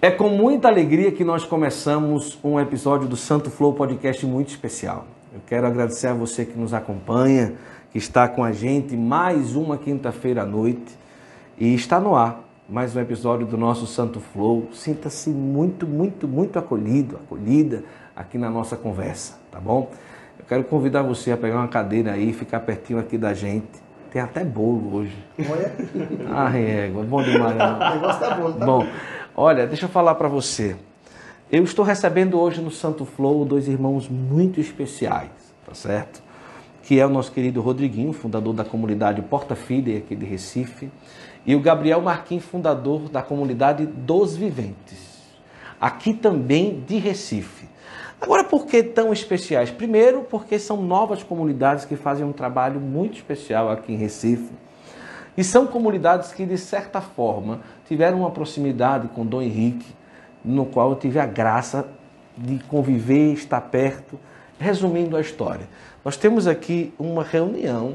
É com muita alegria que nós começamos um episódio do Santo Flow Podcast muito especial. Eu quero agradecer a você que nos acompanha, que está com a gente mais uma quinta-feira à noite e está no ar mais um episódio do nosso Santo Flow. Sinta-se muito, muito, muito acolhido, acolhida aqui na nossa conversa, tá bom? Eu quero convidar você a pegar uma cadeira aí, ficar pertinho aqui da gente. Tem até bolo hoje. Olha. Ah, é, bom demais. Né? O negócio tá bom, tá Bom, olha, deixa eu falar para você. Eu estou recebendo hoje no Santo Flow dois irmãos muito especiais, tá certo? Que é o nosso querido Rodriguinho, fundador da comunidade Porta Filha aqui de Recife, e o Gabriel Marquinhos, fundador da comunidade Dos Viventes, aqui também de Recife. Agora, por que tão especiais? Primeiro, porque são novas comunidades que fazem um trabalho muito especial aqui em Recife. E são comunidades que, de certa forma, tiveram uma proximidade com Dom Henrique, no qual eu tive a graça de conviver, estar perto. Resumindo a história, nós temos aqui uma reunião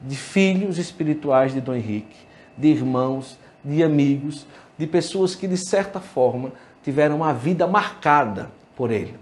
de filhos espirituais de Dom Henrique, de irmãos, de amigos, de pessoas que, de certa forma, tiveram uma vida marcada por ele.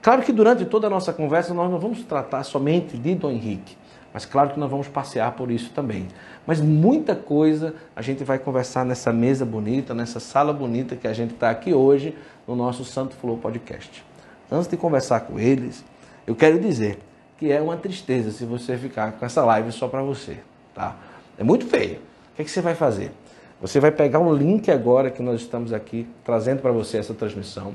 Claro que durante toda a nossa conversa nós não vamos tratar somente de Dom Henrique, mas claro que nós vamos passear por isso também. Mas muita coisa a gente vai conversar nessa mesa bonita, nessa sala bonita que a gente está aqui hoje no nosso Santo Flow Podcast. Antes de conversar com eles, eu quero dizer que é uma tristeza se você ficar com essa live só para você, tá? É muito feio. O que, é que você vai fazer? Você vai pegar um link agora que nós estamos aqui trazendo para você essa transmissão.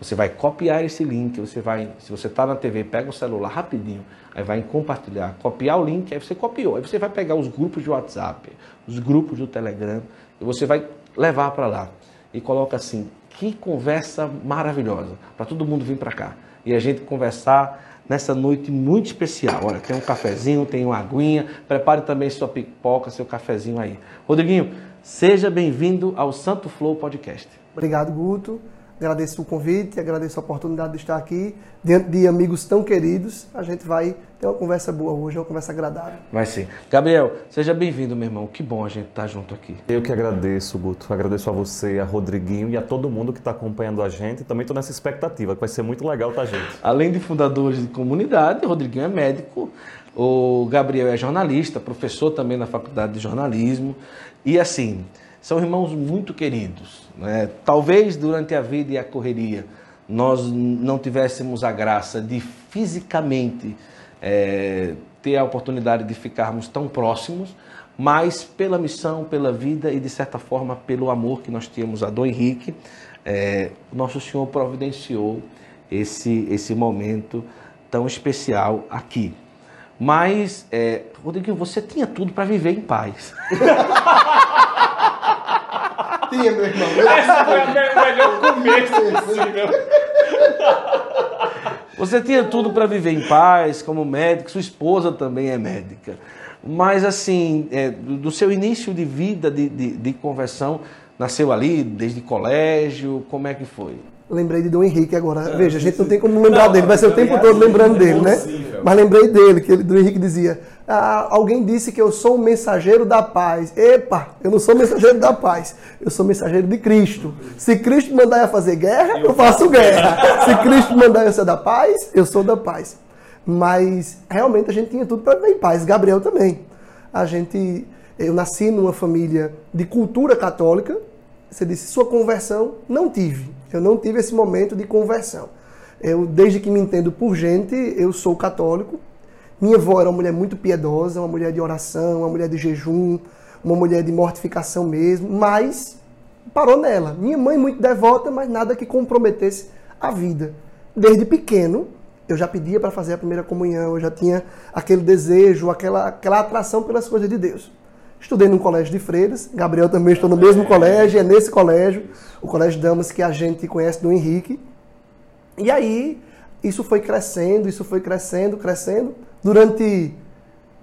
Você vai copiar esse link, você vai, se você está na TV, pega o celular rapidinho, aí vai em compartilhar, copiar o link, aí você copiou, aí você vai pegar os grupos de WhatsApp, os grupos do Telegram, e você vai levar para lá. E coloca assim, que conversa maravilhosa, para todo mundo vir para cá. E a gente conversar nessa noite muito especial. Olha, tem um cafezinho, tem uma aguinha, prepare também sua pipoca, seu cafezinho aí. Rodriguinho, seja bem-vindo ao Santo Flow Podcast. Obrigado, Guto. Agradeço o convite, agradeço a oportunidade de estar aqui, diante de amigos tão queridos. A gente vai ter uma conversa boa hoje, uma conversa agradável. Vai sim. Gabriel, seja bem-vindo, meu irmão. Que bom a gente estar junto aqui. Eu que agradeço, Guto. Agradeço a você, a Rodriguinho e a todo mundo que está acompanhando a gente. Também estou nessa expectativa, que vai ser muito legal, tá, gente? Além de fundadores de comunidade, o Rodriguinho é médico, o Gabriel é jornalista, professor também na faculdade de jornalismo. E assim, são irmãos muito queridos. Né? Talvez durante a vida e a correria nós não tivéssemos a graça de fisicamente é, ter a oportunidade de ficarmos tão próximos, mas pela missão, pela vida e de certa forma pelo amor que nós tínhamos a Dom Henrique, é, nosso Senhor providenciou esse, esse momento tão especial aqui. Mas, é, Rodrigo, você tinha tudo para viver em paz. Meu irmão. Esse foi o melhor começo possível. Você tinha tudo para viver em paz, como médico, sua esposa também é médica. Mas, assim, é, do seu início de vida, de, de, de conversão, nasceu ali, desde colégio, como é que foi? Lembrei de Dom Henrique agora. Veja, a gente não tem como lembrar dele, vai ser o tempo todo lembrando dele, né? Mas lembrei dele, que ele, Dom Henrique dizia: ah, alguém disse que eu sou o mensageiro da paz. Epa, eu não sou mensageiro da paz, eu sou mensageiro de Cristo. Se Cristo mandar eu fazer guerra, eu faço guerra. Se Cristo mandar eu ser da paz, eu sou da paz. Mas realmente a gente tinha tudo para viver em paz. Gabriel também. A gente, eu nasci numa família de cultura católica. Você disse sua conversão, não tive. Eu não tive esse momento de conversão. Eu, desde que me entendo por gente, eu sou católico. Minha avó era uma mulher muito piedosa, uma mulher de oração, uma mulher de jejum, uma mulher de mortificação mesmo, mas parou nela. Minha mãe muito devota, mas nada que comprometesse a vida. Desde pequeno, eu já pedia para fazer a primeira comunhão, eu já tinha aquele desejo, aquela, aquela atração pelas coisas de Deus. Estudei num colégio de freiras, Gabriel também estou no mesmo colégio, é nesse colégio, o colégio damas que a gente conhece do Henrique. E aí, isso foi crescendo, isso foi crescendo, crescendo. Durante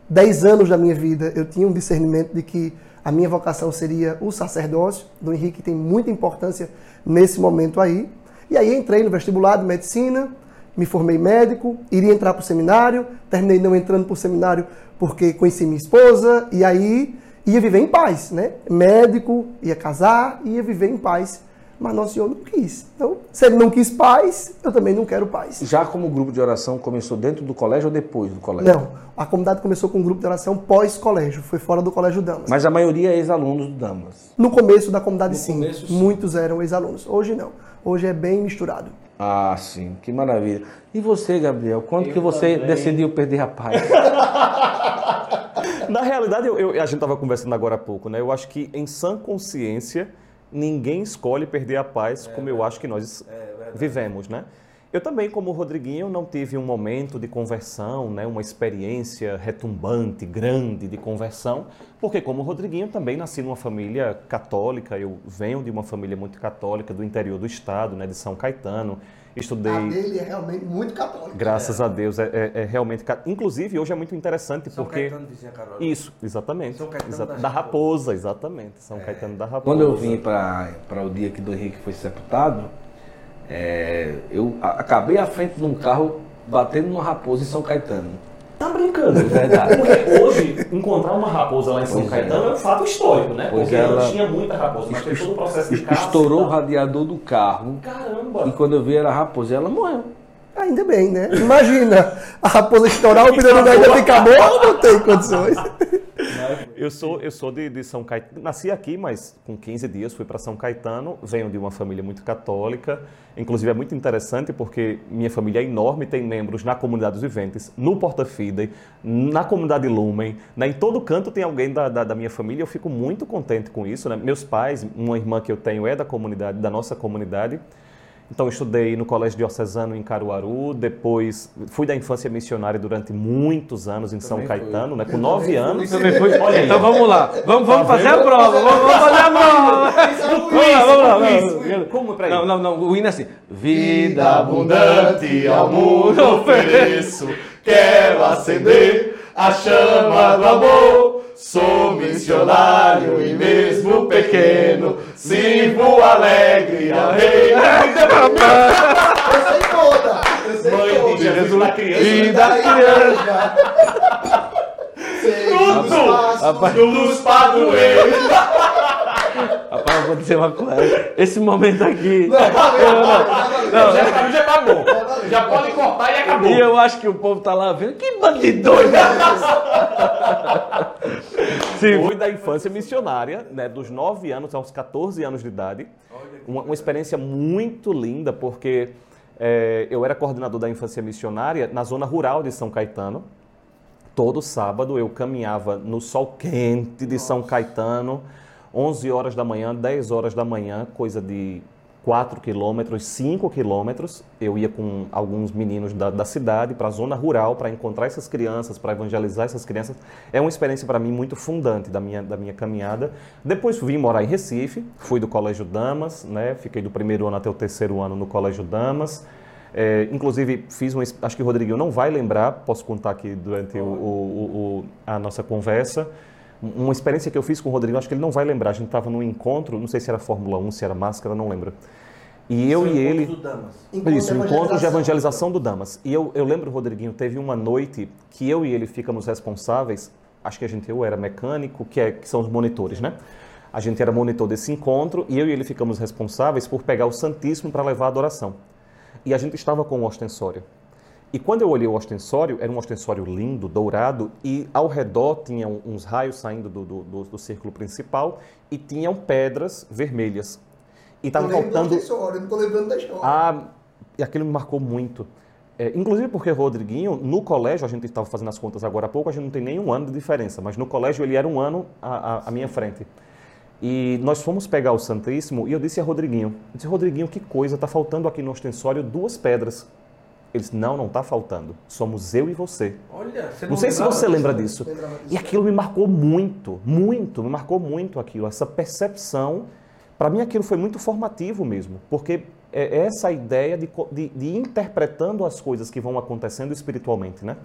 10 anos da minha vida, eu tinha um discernimento de que a minha vocação seria o sacerdócio. Do Henrique tem muita importância nesse momento aí. E aí entrei no vestibular de medicina, me formei médico, iria entrar para o seminário, terminei não entrando para o seminário porque conheci minha esposa, e aí ia viver em paz, né? Médico, ia casar, ia viver em paz Mas Nosso Senhor não quis. Então, se ele não quis paz, eu também não quero paz. Já como grupo de oração começou dentro do colégio ou depois do colégio? Não, a comunidade começou com um grupo de oração pós-colégio, foi fora do colégio Damas. Mas a maioria é ex-alunos do Damas. No começo da comunidade, sim. começo, sim. Muitos eram ex-alunos. Hoje não. Hoje é bem misturado. Ah, sim, que maravilha. E você, Gabriel, quando que você decidiu perder a paz? Na realidade, eu- eu- a gente estava conversando agora há pouco, né? Eu acho que em sã consciência, ninguém escolhe perder a paz como eu acho que nós vivemos, né? Eu também, como o Rodriguinho, não tive um momento de conversão, né? uma experiência retumbante, grande de conversão, porque como o Rodriguinho também nasci numa família católica, eu venho de uma família muito católica, do interior do estado, né? de São Caetano, estudei... dele é realmente muito católico. Graças a Deus, é, é- é realmente. Inclusive, hoje é muito interessante porque. vizinha Carol. Isso, exatamente. São Caetano Exa- da da Raposa, exatamente. São Caetano da Raposa. Quando eu vim para o dia que do Henrique foi sepultado, é, eu acabei à frente de um carro batendo numa raposa em São Caetano. Tá brincando? verdade. Porque hoje, encontrar uma raposa lá em São Pois é. Caetano é um fato histórico, né? Pois Porque ela- não tinha muita raposa, mas teve todo o processo de caça. Estourou o radiador do carro. Caramba! E quando eu vi era a raposa, ela morreu. Ainda bem, né? Imagina a raposa estourar, o pneu do ainda ficar bom, não tem condições. Eu sou, eu sou de, de São Caetano. Nasci aqui, mas com 15 dias fui para São Caetano. Venho de uma família muito católica. Inclusive é muito interessante porque minha família é enorme, tem membros na comunidade dos viventes, no Porta Fidei, na comunidade Lumen. Né? Em todo canto tem alguém da, da, da minha família. Eu fico muito contente com isso. Né? Meus pais, uma irmã que eu tenho é da comunidade, da nossa comunidade. Então, eu estudei no Colégio Diocesano em Caruaru, depois fui da infância missionária durante muitos anos em São foi. Caetano, né? com nove anos. Olha então vamos lá. Vamos, vamos fazer a prova. Vamos, vamos fazer a prova. Vamos lá, vamos lá. vamos lá. Como pra Não, não, não. O hino é assim. Vida abundante ao mundo ofereço, quero acender a chama do amor. Sou missionário e mesmo pequeno, sirvo alegre ao rei. Eu sei toda. Eu sei Mãe de Jesus da criança. E da criança. Rapaz, Dos padroeiros. Rapaz, eu vou dizer uma coisa. Esse momento aqui. Já, pra mim já tá bom. Já pode cortar e acabou. E eu acho que o povo tá lá vendo. Que bandidões! Sim, Fui da infância missionária, né, dos 9 anos aos 14 anos de idade. Uma, uma experiência muito linda, porque eh, eu era coordenador da infância missionária na zona rural de São Caetano. Todo sábado eu caminhava no sol quente de São Caetano, 11 horas da manhã, 10 horas da manhã, coisa de 4 quilômetros, 5 quilômetros. Eu ia com alguns meninos da, da cidade para a zona rural para encontrar essas crianças, para evangelizar essas crianças. É uma experiência para mim muito fundante da minha, da minha caminhada. Depois vim morar em Recife, fui do Colégio Damas, né? fiquei do primeiro ano até o terceiro ano no Colégio Damas. É, inclusive, fiz um. Acho que o Rodriguinho não vai lembrar, posso contar aqui durante o- o- o- a nossa conversa. Um- Uma experiência que eu fiz com o Rodrigo, acho que ele não vai lembrar. A gente estava num encontro, não sei se era Fórmula 1, se era máscara, não lembro. E eu e ele. Isso, um encontro de evangelização do Damas. E eu, eu lembro, Rodriguinho, teve uma noite que eu e ele ficamos responsáveis. Acho que a gente, eu era mecânico, que, é, que são os monitores, né? A gente era monitor desse encontro e eu e ele ficamos responsáveis por pegar o Santíssimo para levar a adoração. E a gente estava com o ostensório. E quando eu olhei o ostensório, era um ostensório lindo, dourado, e ao redor tinha um- uns raios saindo do, do, do- do círculo principal e tinham pedras vermelhas. E estava faltando. Eu não tô lembrando da história. Ah, e aquilo me marcou muito. É, inclusive porque Rodriguinho, no colégio, a gente estava fazendo as contas agora há pouco, a gente não tem nenhum ano de diferença, mas no colégio ele era um ano à- à minha frente. E nós fomos pegar o Santíssimo e eu disse a Rodriguinho, eu disse, Rodriguinho, que coisa, está faltando aqui no ostensório duas pedras. Ele disse, não, não está faltando, somos eu e você. Olha, você Não sei se você lembra disso. lembrava disso. E aquilo me marcou muito, muito, me marcou muito aquilo, essa percepção. Para mim aquilo foi muito formativo mesmo, porque é essa ideia de, de, de interpretando as coisas que vão acontecendo espiritualmente, né?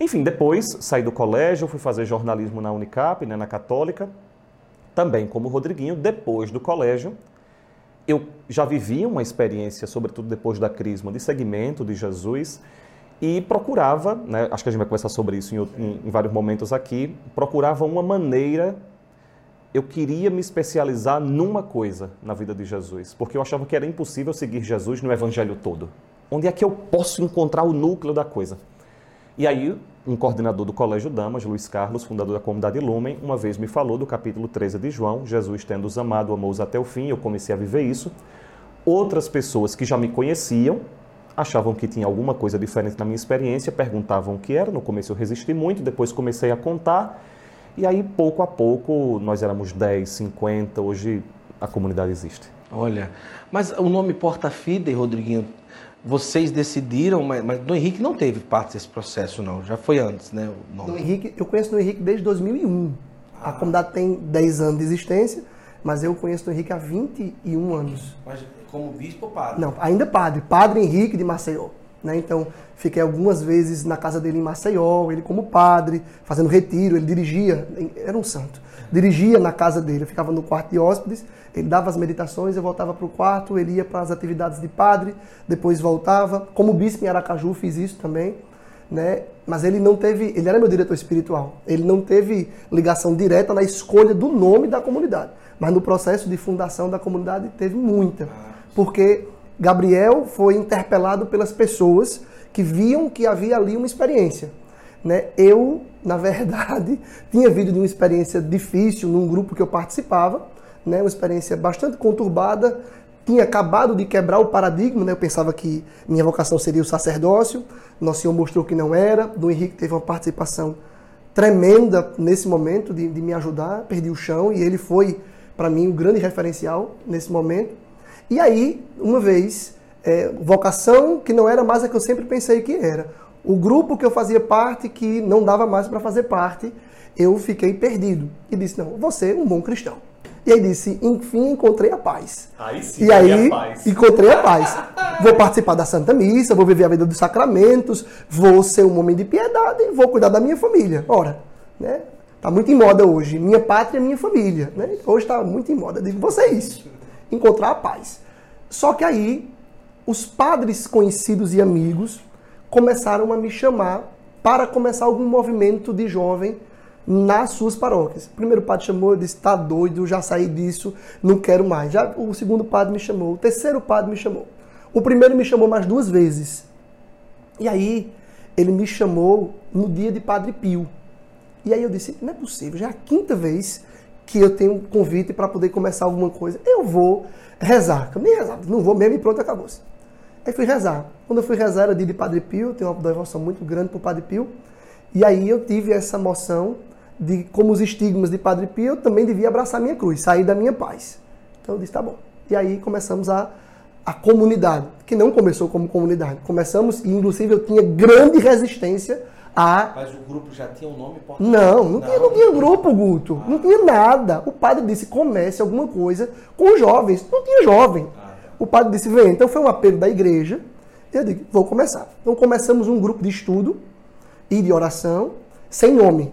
Enfim, depois saí do colégio, fui fazer jornalismo na Unicap, né, na Católica, também como Rodriguinho, depois do colégio, eu já vivia uma experiência, sobretudo depois da crisma, de segmento de Jesus e procurava, né, acho que a gente vai conversar sobre isso em, em- em vários momentos aqui, procurava uma maneira eu queria me especializar numa coisa na vida de Jesus, porque eu achava que era impossível seguir Jesus no evangelho todo. Onde é que eu posso encontrar o núcleo da coisa? E aí, um coordenador do Colégio Damas, Luiz Carlos, fundador da comunidade Lumen, uma vez me falou do capítulo 13 de João, Jesus tendo os amado, amou-os até o fim, eu comecei a viver isso. Outras pessoas que já me conheciam achavam que tinha alguma coisa diferente na minha experiência, perguntavam o que era, no começo eu resisti muito, depois comecei a contar, e aí pouco a pouco nós éramos 10, 50, hoje a comunidade existe. Olha, mas o nome Porta Fide, Rodriguinho, vocês decidiram, mas, mas Dom Henrique não teve parte desse processo, não. Já foi antes, né? Dom Henrique, eu conheço Dom Henrique desde 2001. A comunidade tem 10 anos de existência, mas eu conheço Dom Henrique há 21 anos. Mas como bispo ou padre? Não, ainda padre. Padre Henrique de Maceió. Né? Então, fiquei algumas vezes na casa dele em Maceió, ele como padre, fazendo retiro, ele dirigia, era um santo. Dirigia na casa dele, eu ficava no quarto de hóspedes, ele dava as meditações, eu voltava para o quarto, ele ia para as atividades de padre, depois voltava. Como bispo em Aracaju fiz isso também, né? Mas ele não teve, ele era meu diretor espiritual. Ele não teve ligação direta na escolha do nome da comunidade, mas no processo de fundação da comunidade teve muita. Porque Gabriel foi interpelado pelas pessoas que viam que havia ali uma experiência. Né? Eu, na verdade, tinha vindo de uma experiência difícil num grupo que eu participava, né? uma experiência bastante conturbada, tinha acabado de quebrar o paradigma, né? eu pensava que minha vocação seria o sacerdócio, Nosso Senhor mostrou que não era, Dom Henrique teve uma participação tremenda nesse momento de, de me ajudar, perdi o chão e ele foi, para mim, um grande referencial nesse momento. E aí, uma vez, é, vocação que não era mais a que eu sempre pensei que era. O grupo que eu fazia parte, que não dava mais para fazer parte, eu fiquei perdido. E disse: Não, você é um bom cristão. E aí disse: Enfim, encontrei a paz. Aí sim, e aí, a paz. encontrei a paz. Vou participar da Santa Missa, vou viver a vida dos sacramentos, vou ser um homem de piedade, vou cuidar da minha família. Ora, né? Tá muito em moda hoje. Minha pátria, minha família. Né? Hoje está muito em moda. Digo, você é isso. Encontrar a paz. Só que aí, os padres conhecidos e amigos começaram a me chamar para começar algum movimento de jovem nas suas paróquias. O primeiro padre chamou, eu disse, tá doido, já saí disso, não quero mais. Já o segundo padre me chamou, o terceiro padre me chamou. O primeiro me chamou mais duas vezes. E aí, ele me chamou no dia de Padre Pio. E aí eu disse, não é possível, já é a quinta vez que eu tenho um convite para poder começar alguma coisa. Eu vou rezar. Eu nem rezar, não vou mesmo e pronto, acabou-se. Aí fui rezar. Quando eu fui rezar, era dia de Padre Pio, tenho uma devoção muito grande para o Padre Pio. E aí eu tive essa moção de como os estigmas de Padre Pio, eu também devia abraçar minha cruz, sair da minha paz. Então eu disse, tá bom. E aí começamos a, a comunidade, que não começou como comunidade. Começamos, e inclusive eu tinha grande resistência a... Mas o grupo já tinha um nome? Porta Não, não, Tinha, não tinha grupo, Guto. Ah. Não tinha nada. O padre disse, comece alguma coisa com os jovens. Não tinha jovem. Ah, tá. O padre disse, vem. Então foi um apelo da igreja. Eu digo, vou começar. Então começamos um grupo de estudo e de oração, sem nome.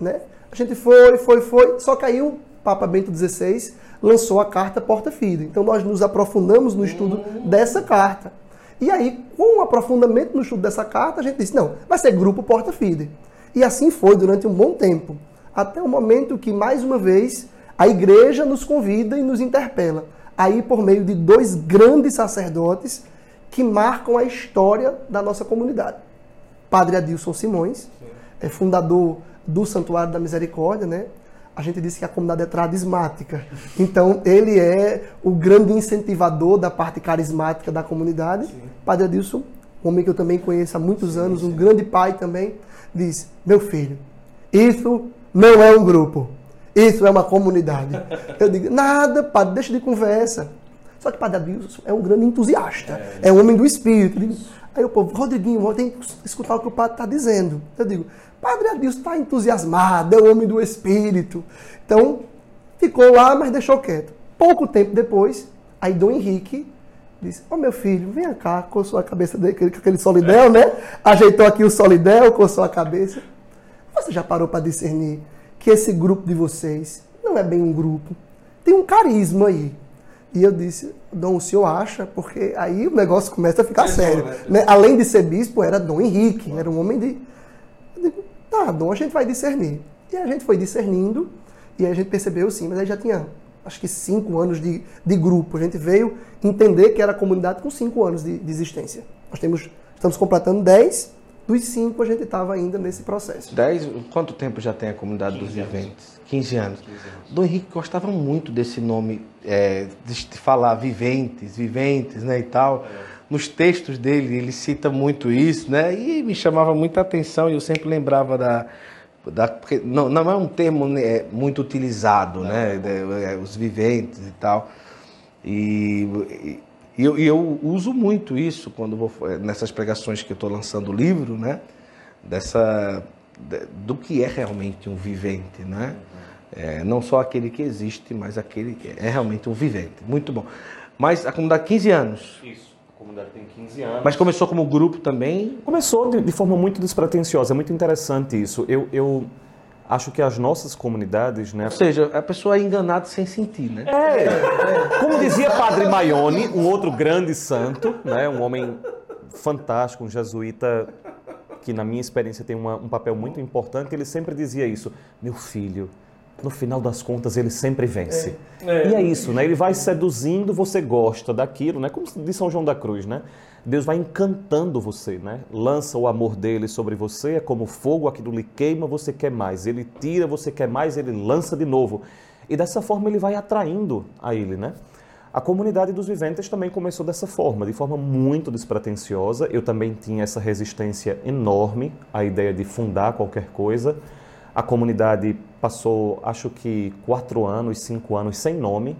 Né? A gente foi, foi, foi, só que aí o Papa Bento XVI lançou a carta Porta Fide. Então nós nos aprofundamos no estudo dessa carta. E aí, com o aprofundamento no estudo dessa carta, a gente disse, não, vai ser grupo Porta Fide. E assim foi durante um bom tempo. Até o momento que, mais uma vez, a igreja nos convida e nos interpela. Aí, por meio de dois grandes sacerdotes que marcam a história da nossa comunidade. Padre Adilson Simões, é fundador do Santuário da Misericórdia, né? A gente disse que a comunidade é tradismática. Então, ele é o grande incentivador da parte carismática da comunidade. Sim. Padre Adilson, um homem que eu também conheço há muitos anos, um grande pai também, diz: Meu filho, isso não é um grupo, isso é uma comunidade. Eu digo: Nada, padre, deixa de conversa. Só que Padre Adilson é um grande entusiasta, é, é um homem do espírito. Aí o povo, Rodriguinho, tem que escutar o que o padre está dizendo. Eu digo: Padre Adilson está entusiasmado, é o homem do Espírito. Então, ficou lá, mas deixou quieto. Pouco tempo depois, aí Dom Henrique disse, ô oh, meu filho, vem cá, coçou a cabeça dele, com aquele solidel, né? Ajeitou aqui o solidel, coçou a cabeça. Você já parou para discernir que esse grupo de vocês não é bem um grupo? Tem um carisma aí. E eu disse, Dom, o senhor acha? Porque aí o negócio começa a ficar sério. Né? né? Além de ser bispo, era Dom Henrique, era um homem de. Tá, Dom, a gente vai discernir. E a gente foi discernindo, E aí a gente percebeu sim, mas aí já tinha acho que cinco anos de, de grupo. A gente veio entender que era a comunidade com cinco anos de, de existência. Nós temos, estamos completando dez, dos cinco a gente estava ainda nesse processo. Dez, quanto tempo já tem a comunidade dos viventes? 15 anos. 15 anos. Dom Henrique gostava muito desse nome, é, de falar viventes, viventes, né, e tal. É. Nos textos dele, ele cita muito isso, né, e me chamava muita atenção e eu sempre lembrava da... da porque não, não é um termo né, muito utilizado, né, não. né, os viventes e tal. E, e eu, eu, uso muito isso quando vou nessas pregações que eu estou lançando o livro, né, dessa do que é realmente um vivente, né? É, não só aquele que existe, mas aquele que é realmente um vivente. Muito bom. Mas a comunidade 15 anos. Isso. Comunidade tem 15 anos. Mas começou como grupo também? Começou de, de forma muito despretensiosa. É muito interessante isso. Eu, eu acho que as nossas comunidades, né? Ou seja, a pessoa é enganada sem sentir, né? É. é. Como dizia Padre Maione, um outro grande santo, né? Um homem fantástico, um jesuíta que na minha experiência tem uma, um papel muito importante. Ele sempre dizia isso: meu filho no final das contas ele sempre vence. É. É. E é isso, né? Ele vai seduzindo, você gosta daquilo, né? Como de São João da Cruz, né? Deus vai encantando você, né? Lança o amor dele sobre você, é como fogo, aquilo lhe queima, você quer mais. Ele tira, você quer mais, ele lança de novo. E dessa forma ele vai atraindo a ele, né? A comunidade dos viventes também começou dessa forma, de forma muito despretensiosa. Eu também tinha essa resistência enorme à ideia de fundar qualquer coisa. A comunidade passou, acho que, quatro anos, cinco anos sem nome.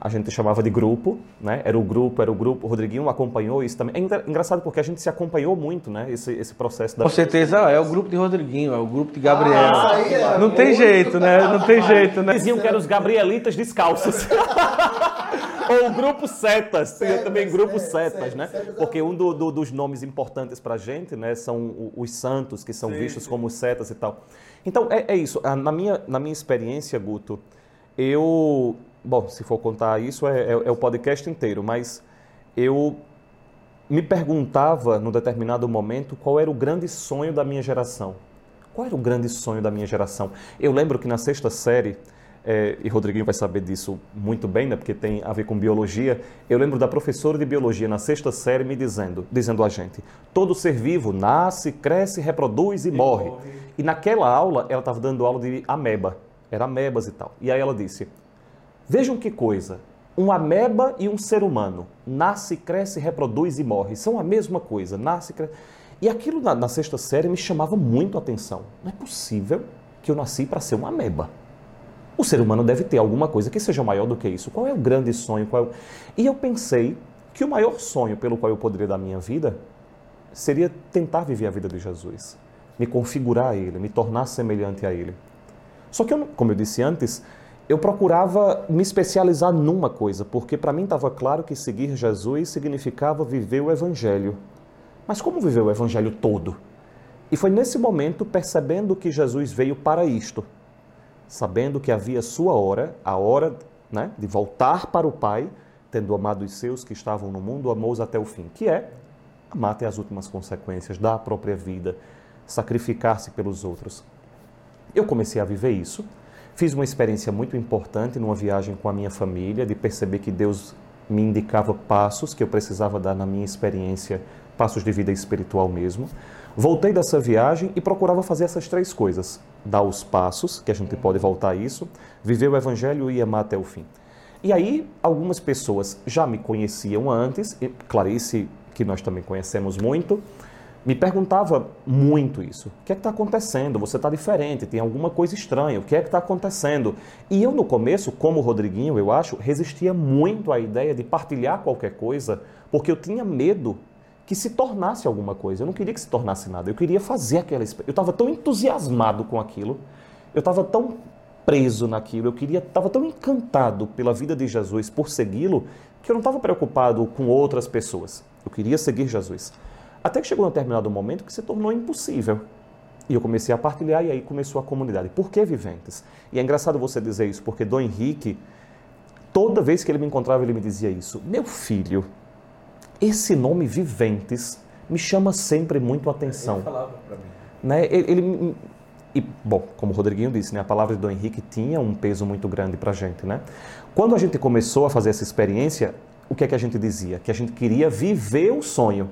A gente chamava de grupo, né? Era o grupo, era o grupo. O Rodriguinho acompanhou isso também. É engraçado porque a gente se acompanhou muito, né? Esse, esse processo da. Com certeza, é o grupo de Rodriguinho, é o grupo de Gabriel. Ah, é não tem jeito, né? Não tem jeito, né? Diziam que eram os Gabrielitas descalços. Ou o grupo Setas, tem também grupo Setas, né? Porque um do, do, dos nomes importantes para a gente, né, são os santos, que são sim, vistos sim. como setas e tal. Então, é, é, isso. Ah, na minha, na minha experiência, Guto, eu... Bom, se for contar isso, é, é, é o podcast inteiro, mas eu me perguntava, num determinado momento, qual era o grande sonho da minha geração. Qual era o grande sonho da minha geração? Eu lembro que na sexta série é, e Rodriguinho vai saber disso muito bem, né, porque tem a ver com biologia. Eu lembro da professora de biologia na sexta série me dizendo, dizendo a gente, todo ser vivo nasce, cresce, reproduz e, e morre. morre. E naquela aula, ela estava dando aula de ameba, era amebas e tal. E aí ela disse, vejam que coisa, um ameba e um ser humano, nasce, cresce, reproduz e morre, são a mesma coisa, nasce, cresce... E aquilo na, na sexta série me chamava muito a atenção. Não é possível que eu nasci para ser uma ameba. O ser humano deve ter alguma coisa que seja maior do que isso. Qual é o grande sonho? Qual é o... E eu pensei que o maior sonho pelo qual eu poderia dar minha vida seria tentar viver a vida de Jesus, me configurar a Ele, me tornar semelhante a Ele. Só que, eu, como eu disse antes, eu procurava me especializar numa coisa, porque para mim estava claro que seguir Jesus significava viver o Evangelho. Mas como viver o Evangelho todo? E foi nesse momento, percebendo que Jesus veio para isto, sabendo que havia sua hora, a hora né, de voltar para o Pai, tendo amado os seus que estavam no mundo, amou-os até o fim, que é amar até as últimas consequências, dar a própria vida, sacrificar-se pelos outros. Eu comecei a viver isso, fiz uma experiência muito importante numa viagem com a minha família, de perceber que Deus me indicava passos que eu precisava dar na minha experiência, passos de vida espiritual mesmo. Voltei dessa viagem e procurava fazer essas três coisas: dar os passos, que a gente pode voltar a isso, viver o evangelho e amar até o fim. E aí, algumas pessoas já me conheciam antes, e Clarice, que nós também conhecemos muito, me perguntava muito isso. O que é que está acontecendo? Você está diferente, tem alguma coisa estranha, o que é que está acontecendo? E eu, no começo, como Rodriguinho, eu acho, resistia muito à ideia de partilhar qualquer coisa, porque eu tinha medo que se tornasse alguma coisa. Eu não queria que se tornasse nada. Eu queria fazer aquela Eu estava tão entusiasmado com aquilo. Eu estava tão preso naquilo. Eu queria, estava tão encantado pela vida de Jesus, por segui-lo, que eu não estava preocupado com outras pessoas. Eu queria seguir Jesus. Até que chegou um determinado momento que se tornou impossível. E eu comecei a partilhar e aí começou a comunidade. Por que viventes? E é engraçado você dizer isso, porque Dom Henrique, toda vez que ele me encontrava, ele me dizia isso. Meu filho, esse nome Viventes me chama sempre muito a atenção. Ele falava para mim. Né? Ele, ele, E, bom, como o Rodriguinho disse, né, a palavra de Dom Henrique tinha um peso muito grande para a gente. Né? Quando a gente começou a fazer essa experiência, o que é que a gente dizia? Que a gente queria viver o sonho.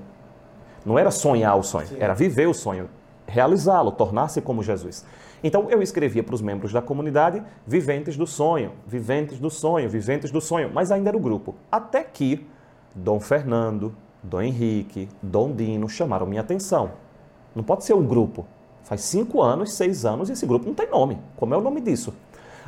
Não era sonhar o sonho, Sim. era viver o sonho, realizá-lo, tornar-se como Jesus. Então eu escrevia para os membros da comunidade viventes do sonho, viventes do sonho, viventes do sonho, mas ainda era o grupo. Até que Dom Fernando, Dom Henrique, Dom Dino chamaram minha atenção. Não pode ser um grupo. Faz cinco anos, seis anos e esse grupo não tem nome. Como é o nome disso?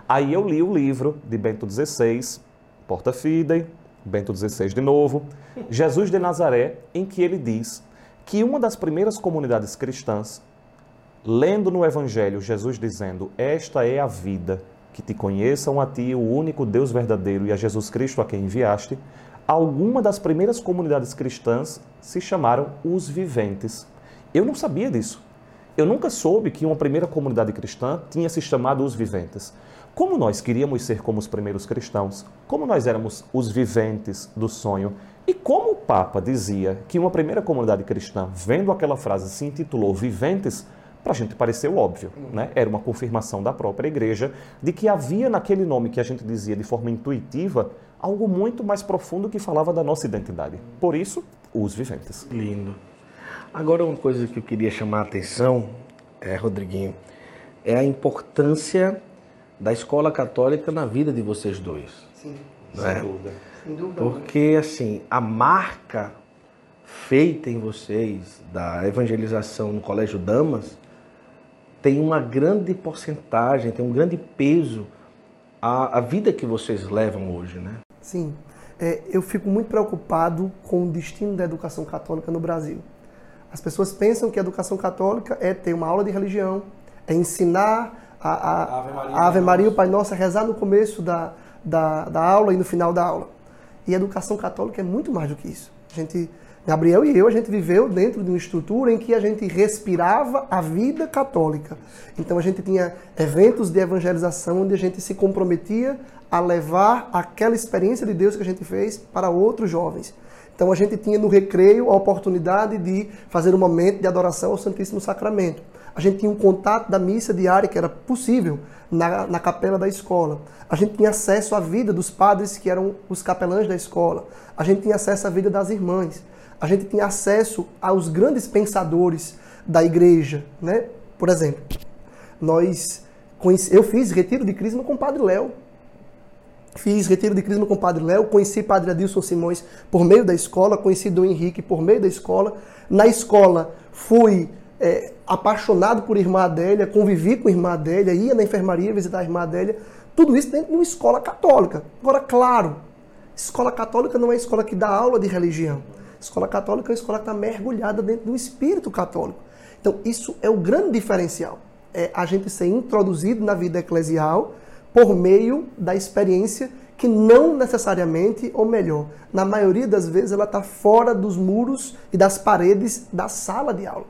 Aí eu li o livro de Bento XVI, Porta Fidei, Bento XVI de novo, Jesus de Nazaré, em que ele diz que uma das primeiras comunidades cristãs, lendo no Evangelho Jesus dizendo: Esta é a vida, que te conheçam a ti, o único Deus verdadeiro, e a Jesus Cristo a quem enviaste, alguma das primeiras comunidades cristãs se chamaram os viventes. Eu não sabia disso. Eu nunca soube que uma primeira comunidade cristã tinha se chamado os viventes. Como nós queríamos ser como os primeiros cristãos, como nós éramos os viventes do sonho, e como o Papa dizia que uma primeira comunidade cristã, vendo aquela frase, se intitulou Viventes, para a gente pareceu óbvio, né? Era uma confirmação da própria igreja de que havia naquele nome que a gente dizia de forma intuitiva algo muito mais profundo que falava da nossa identidade. Por isso, os viventes. Lindo. Agora uma coisa que eu queria chamar a atenção, é, Rodriguinho, é a importância da escola católica na vida de vocês dois. Sim, sem é? dúvida. Porque, assim, a marca feita em vocês da evangelização no Colégio Damas tem uma grande porcentagem, tem um grande peso a, a vida que vocês levam hoje, né? Sim. É, eu fico muito preocupado com o destino da educação católica no Brasil. As pessoas pensam que a educação católica é ter uma aula de religião, é ensinar a, a, Ave Maria, a Ave Maria o Pai Nosso, rezar no começo da, da, da aula e no final da aula. E a educação católica é muito mais do que isso. A gente, Gabriel e eu, a gente viveu dentro de uma estrutura em que a gente respirava a vida católica. Então a gente tinha eventos de evangelização onde a gente se comprometia a levar aquela experiência de Deus que a gente fez para outros jovens. Então a gente tinha no recreio a oportunidade de fazer um momento de adoração ao Santíssimo Sacramento. A gente tinha um contato da missa diária que era possível na, na capela da escola. A gente tinha acesso à vida dos padres que eram os capelães da escola. A gente tinha acesso à vida das irmãs. A gente tinha acesso aos grandes pensadores da igreja, né? Por exemplo, nós eu fiz retiro de crisma com o Padre Léo. Fiz retiro de crisma com o Padre Léo, conheci Padre Adilson Simões por meio da escola, conheci Dom Henrique por meio da escola. Na escola fui é, apaixonado por Irmã Adélia, convivi com Irmã Adélia, ia na enfermaria visitar a Irmã Adélia, tudo isso dentro de uma escola católica. Agora, claro, escola católica não é escola que dá aula de religião. Escola católica é uma escola que está mergulhada dentro do espírito católico. Então, isso é o grande diferencial. É a gente ser introduzido na vida eclesial por meio da experiência que não necessariamente, ou melhor, na maioria das vezes ela está fora dos muros e das paredes da sala de aula.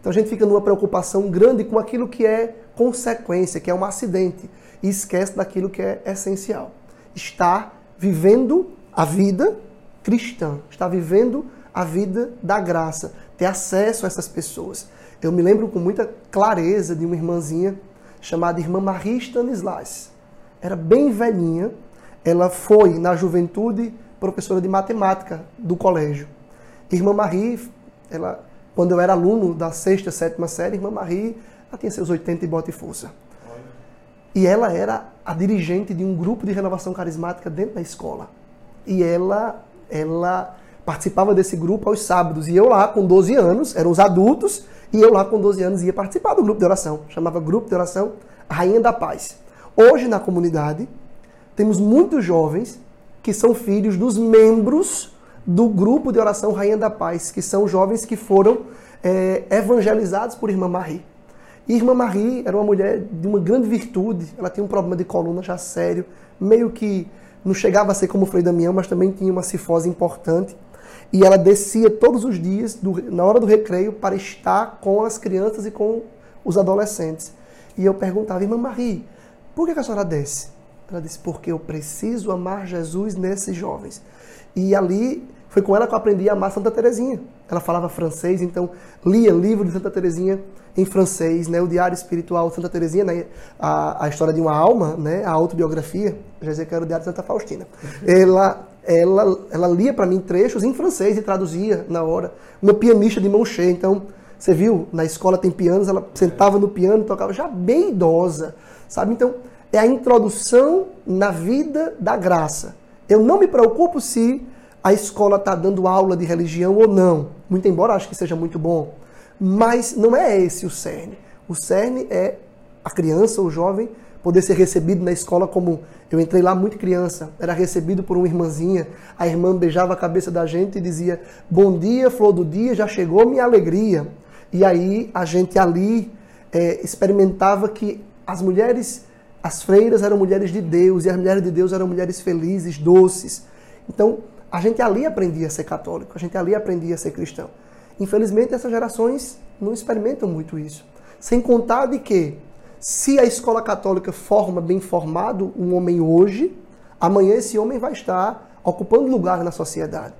Então a gente fica numa preocupação grande com aquilo que é consequência, que é um acidente, e esquece daquilo que é essencial. Está vivendo a vida cristã, está vivendo a vida da graça, ter acesso a essas pessoas. Eu me lembro com muita clareza de uma irmãzinha chamada Irmã Marie Stanislas. Era bem velhinha, ela foi na juventude professora de matemática do colégio. Irmã Marie, ela quando eu era aluno da sexta, sétima série, irmã Marie, ela tinha seus 80 e bota e força. E ela era a dirigente de um grupo de renovação carismática dentro da escola. E ela, ela participava desse grupo aos sábados. E eu lá, com 12 anos, eram os adultos, e eu lá, com 12 anos, ia participar do grupo de oração. Chamava Grupo de Oração Rainha da Paz. Hoje, na comunidade, temos muitos jovens que são filhos dos membros do grupo de oração Rainha da Paz, que são jovens que foram é, evangelizados por Irmã Marie. E Irmã Marie era uma mulher de uma grande virtude, ela tinha um problema de coluna já sério, meio que não chegava a ser como Frei Damião, mas também tinha uma cifose importante. E ela descia todos os dias, do, na hora do recreio, para estar com as crianças e com os adolescentes. E eu perguntava, Irmã Marie, por que a senhora desce? Ela disse, porque eu preciso amar Jesus nesses jovens. E ali Foi com ela que eu aprendi a amar Santa Terezinha. Ela falava francês, então lia livro de Santa Terezinha em francês, né? O Diário Espiritual de Santa Terezinha, né? a, a história de uma alma, né? A autobiografia, já dizia que era o Diário de Santa Faustina. Ela, ela, ela lia para mim trechos em francês e traduzia na hora. Uma pianista de mão cheia, então você viu, na escola tem pianos, ela sentava no piano, tocava já bem idosa, sabe? Então, é a introdução na vida da graça. Eu não me preocupo se a escola está dando aula de religião ou não, muito embora acho que seja muito bom, mas não é esse o cerne. O cerne é a criança, o jovem, poder ser recebido na escola como eu entrei lá muito criança, era recebido por uma irmãzinha, a irmã beijava a cabeça da gente e dizia: "Bom dia, flor do dia, já chegou minha alegria". E aí a gente ali é, experimentava que as mulheres, as freiras eram mulheres de Deus e as mulheres de Deus eram mulheres felizes, doces. Então a gente ali aprendia a ser católico, a gente ali aprendia a ser cristão. Infelizmente essas gerações não experimentam muito isso. Sem contar de que se a escola católica forma bem formado um homem hoje, amanhã esse homem vai estar ocupando lugar na sociedade.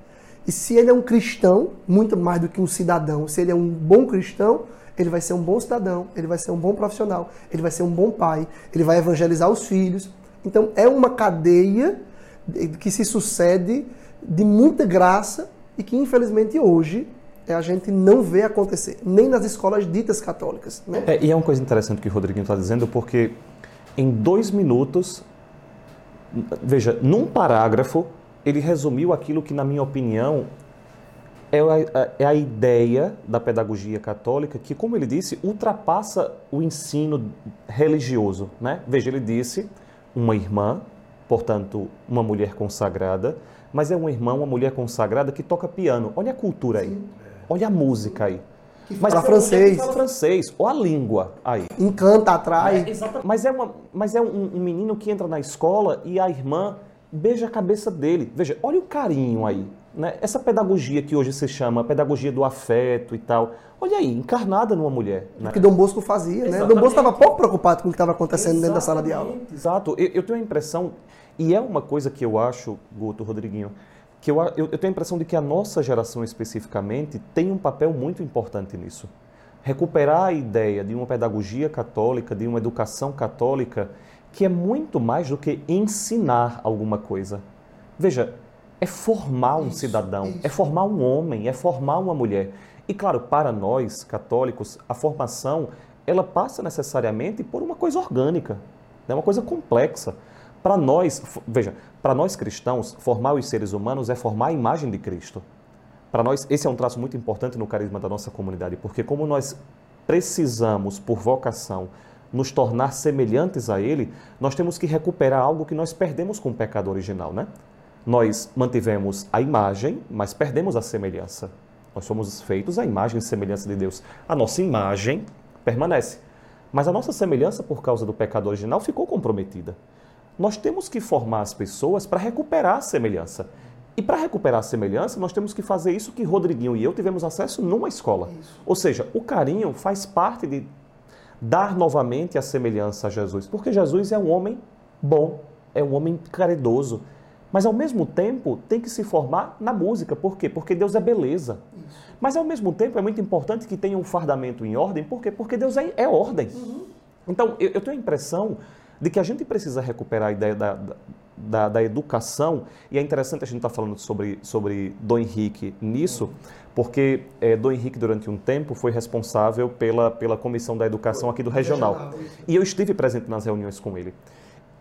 E se ele é um cristão, muito mais do que um cidadão, se ele é um bom cristão, ele vai ser um bom cidadão, ele vai ser um bom profissional, ele vai ser um bom pai, ele vai evangelizar os filhos. Então é uma cadeia que se sucede de muita graça e que infelizmente hoje a gente não vê acontecer, nem nas escolas ditas católicas. Né? É, e é uma coisa interessante que o Rodriguinho está dizendo, porque em dois minutos, veja, num parágrafo, ele resumiu aquilo que, na minha opinião, é a, é a, ideia da pedagogia católica que, como ele disse, ultrapassa o ensino religioso. Né? Veja, ele disse uma irmã, portanto, uma mulher consagrada, mas é uma irmã, uma mulher consagrada que toca piano. Olha a cultura aí, olha a música aí. Mas fala francês. Fala francês, ou a língua aí. Encanta, atrai. É, mas é, uma, mas é um, um menino que entra na escola e a irmã beija a cabeça dele. Veja, olha o carinho aí. Né? Essa pedagogia que hoje se chama pedagogia do afeto e tal. Olha aí, encarnada numa mulher. Né? Que Dom Bosco fazia, né? Dom Bosco estava pouco preocupado com o que estava acontecendo Exatamente. dentro da sala de aula. Exato. Eu, eu, tenho a impressão, e é uma coisa que eu acho, Guto, Rodriguinho, que eu, eu, eu tenho a impressão de que a nossa geração especificamente tem um papel muito importante nisso. Recuperar a ideia de uma pedagogia católica, de uma educação católica que é muito mais do que ensinar alguma coisa. Veja, é formar um cidadão, é formar um homem, é formar uma mulher. E claro, para nós católicos, a formação ela passa necessariamente por uma coisa orgânica, é né? uma coisa complexa. Para nós, veja, para nós cristãos, formar os seres humanos é formar a imagem de Cristo. Para nós, esse é um traço muito importante no carisma da nossa comunidade, porque como nós precisamos, por vocação, nos tornar semelhantes a Ele, nós temos que recuperar algo que nós perdemos com o pecado original, né? Nós mantivemos a imagem, mas perdemos a semelhança. Nós somos feitos à imagem e semelhança de Deus. A nossa imagem permanece, mas a nossa semelhança, por causa do pecado original, ficou comprometida. Nós temos que formar as pessoas para recuperar a semelhança. E para recuperar a semelhança, nós temos que fazer isso que Rodriguinho e eu tivemos acesso numa escola. Isso. Ou seja, o carinho faz parte de dar novamente a semelhança a Jesus, porque Jesus é um homem bom, é um homem caridoso, mas ao mesmo tempo tem que se formar na música. Por quê? Porque Deus é beleza. Isso. Mas ao mesmo tempo é muito importante que tenha um fardamento em ordem. Por quê? Porque Deus é, é ordem. Uhum. Então eu, eu, tenho a impressão de que a gente precisa recuperar a ideia da, da, da educação, e é interessante a gente estar tá falando sobre, sobre Dom Henrique nisso, porque é, Dom Henrique, durante um tempo, foi responsável pela, pela Comissão da Educação aqui do Regional. E eu estive presente nas reuniões com ele.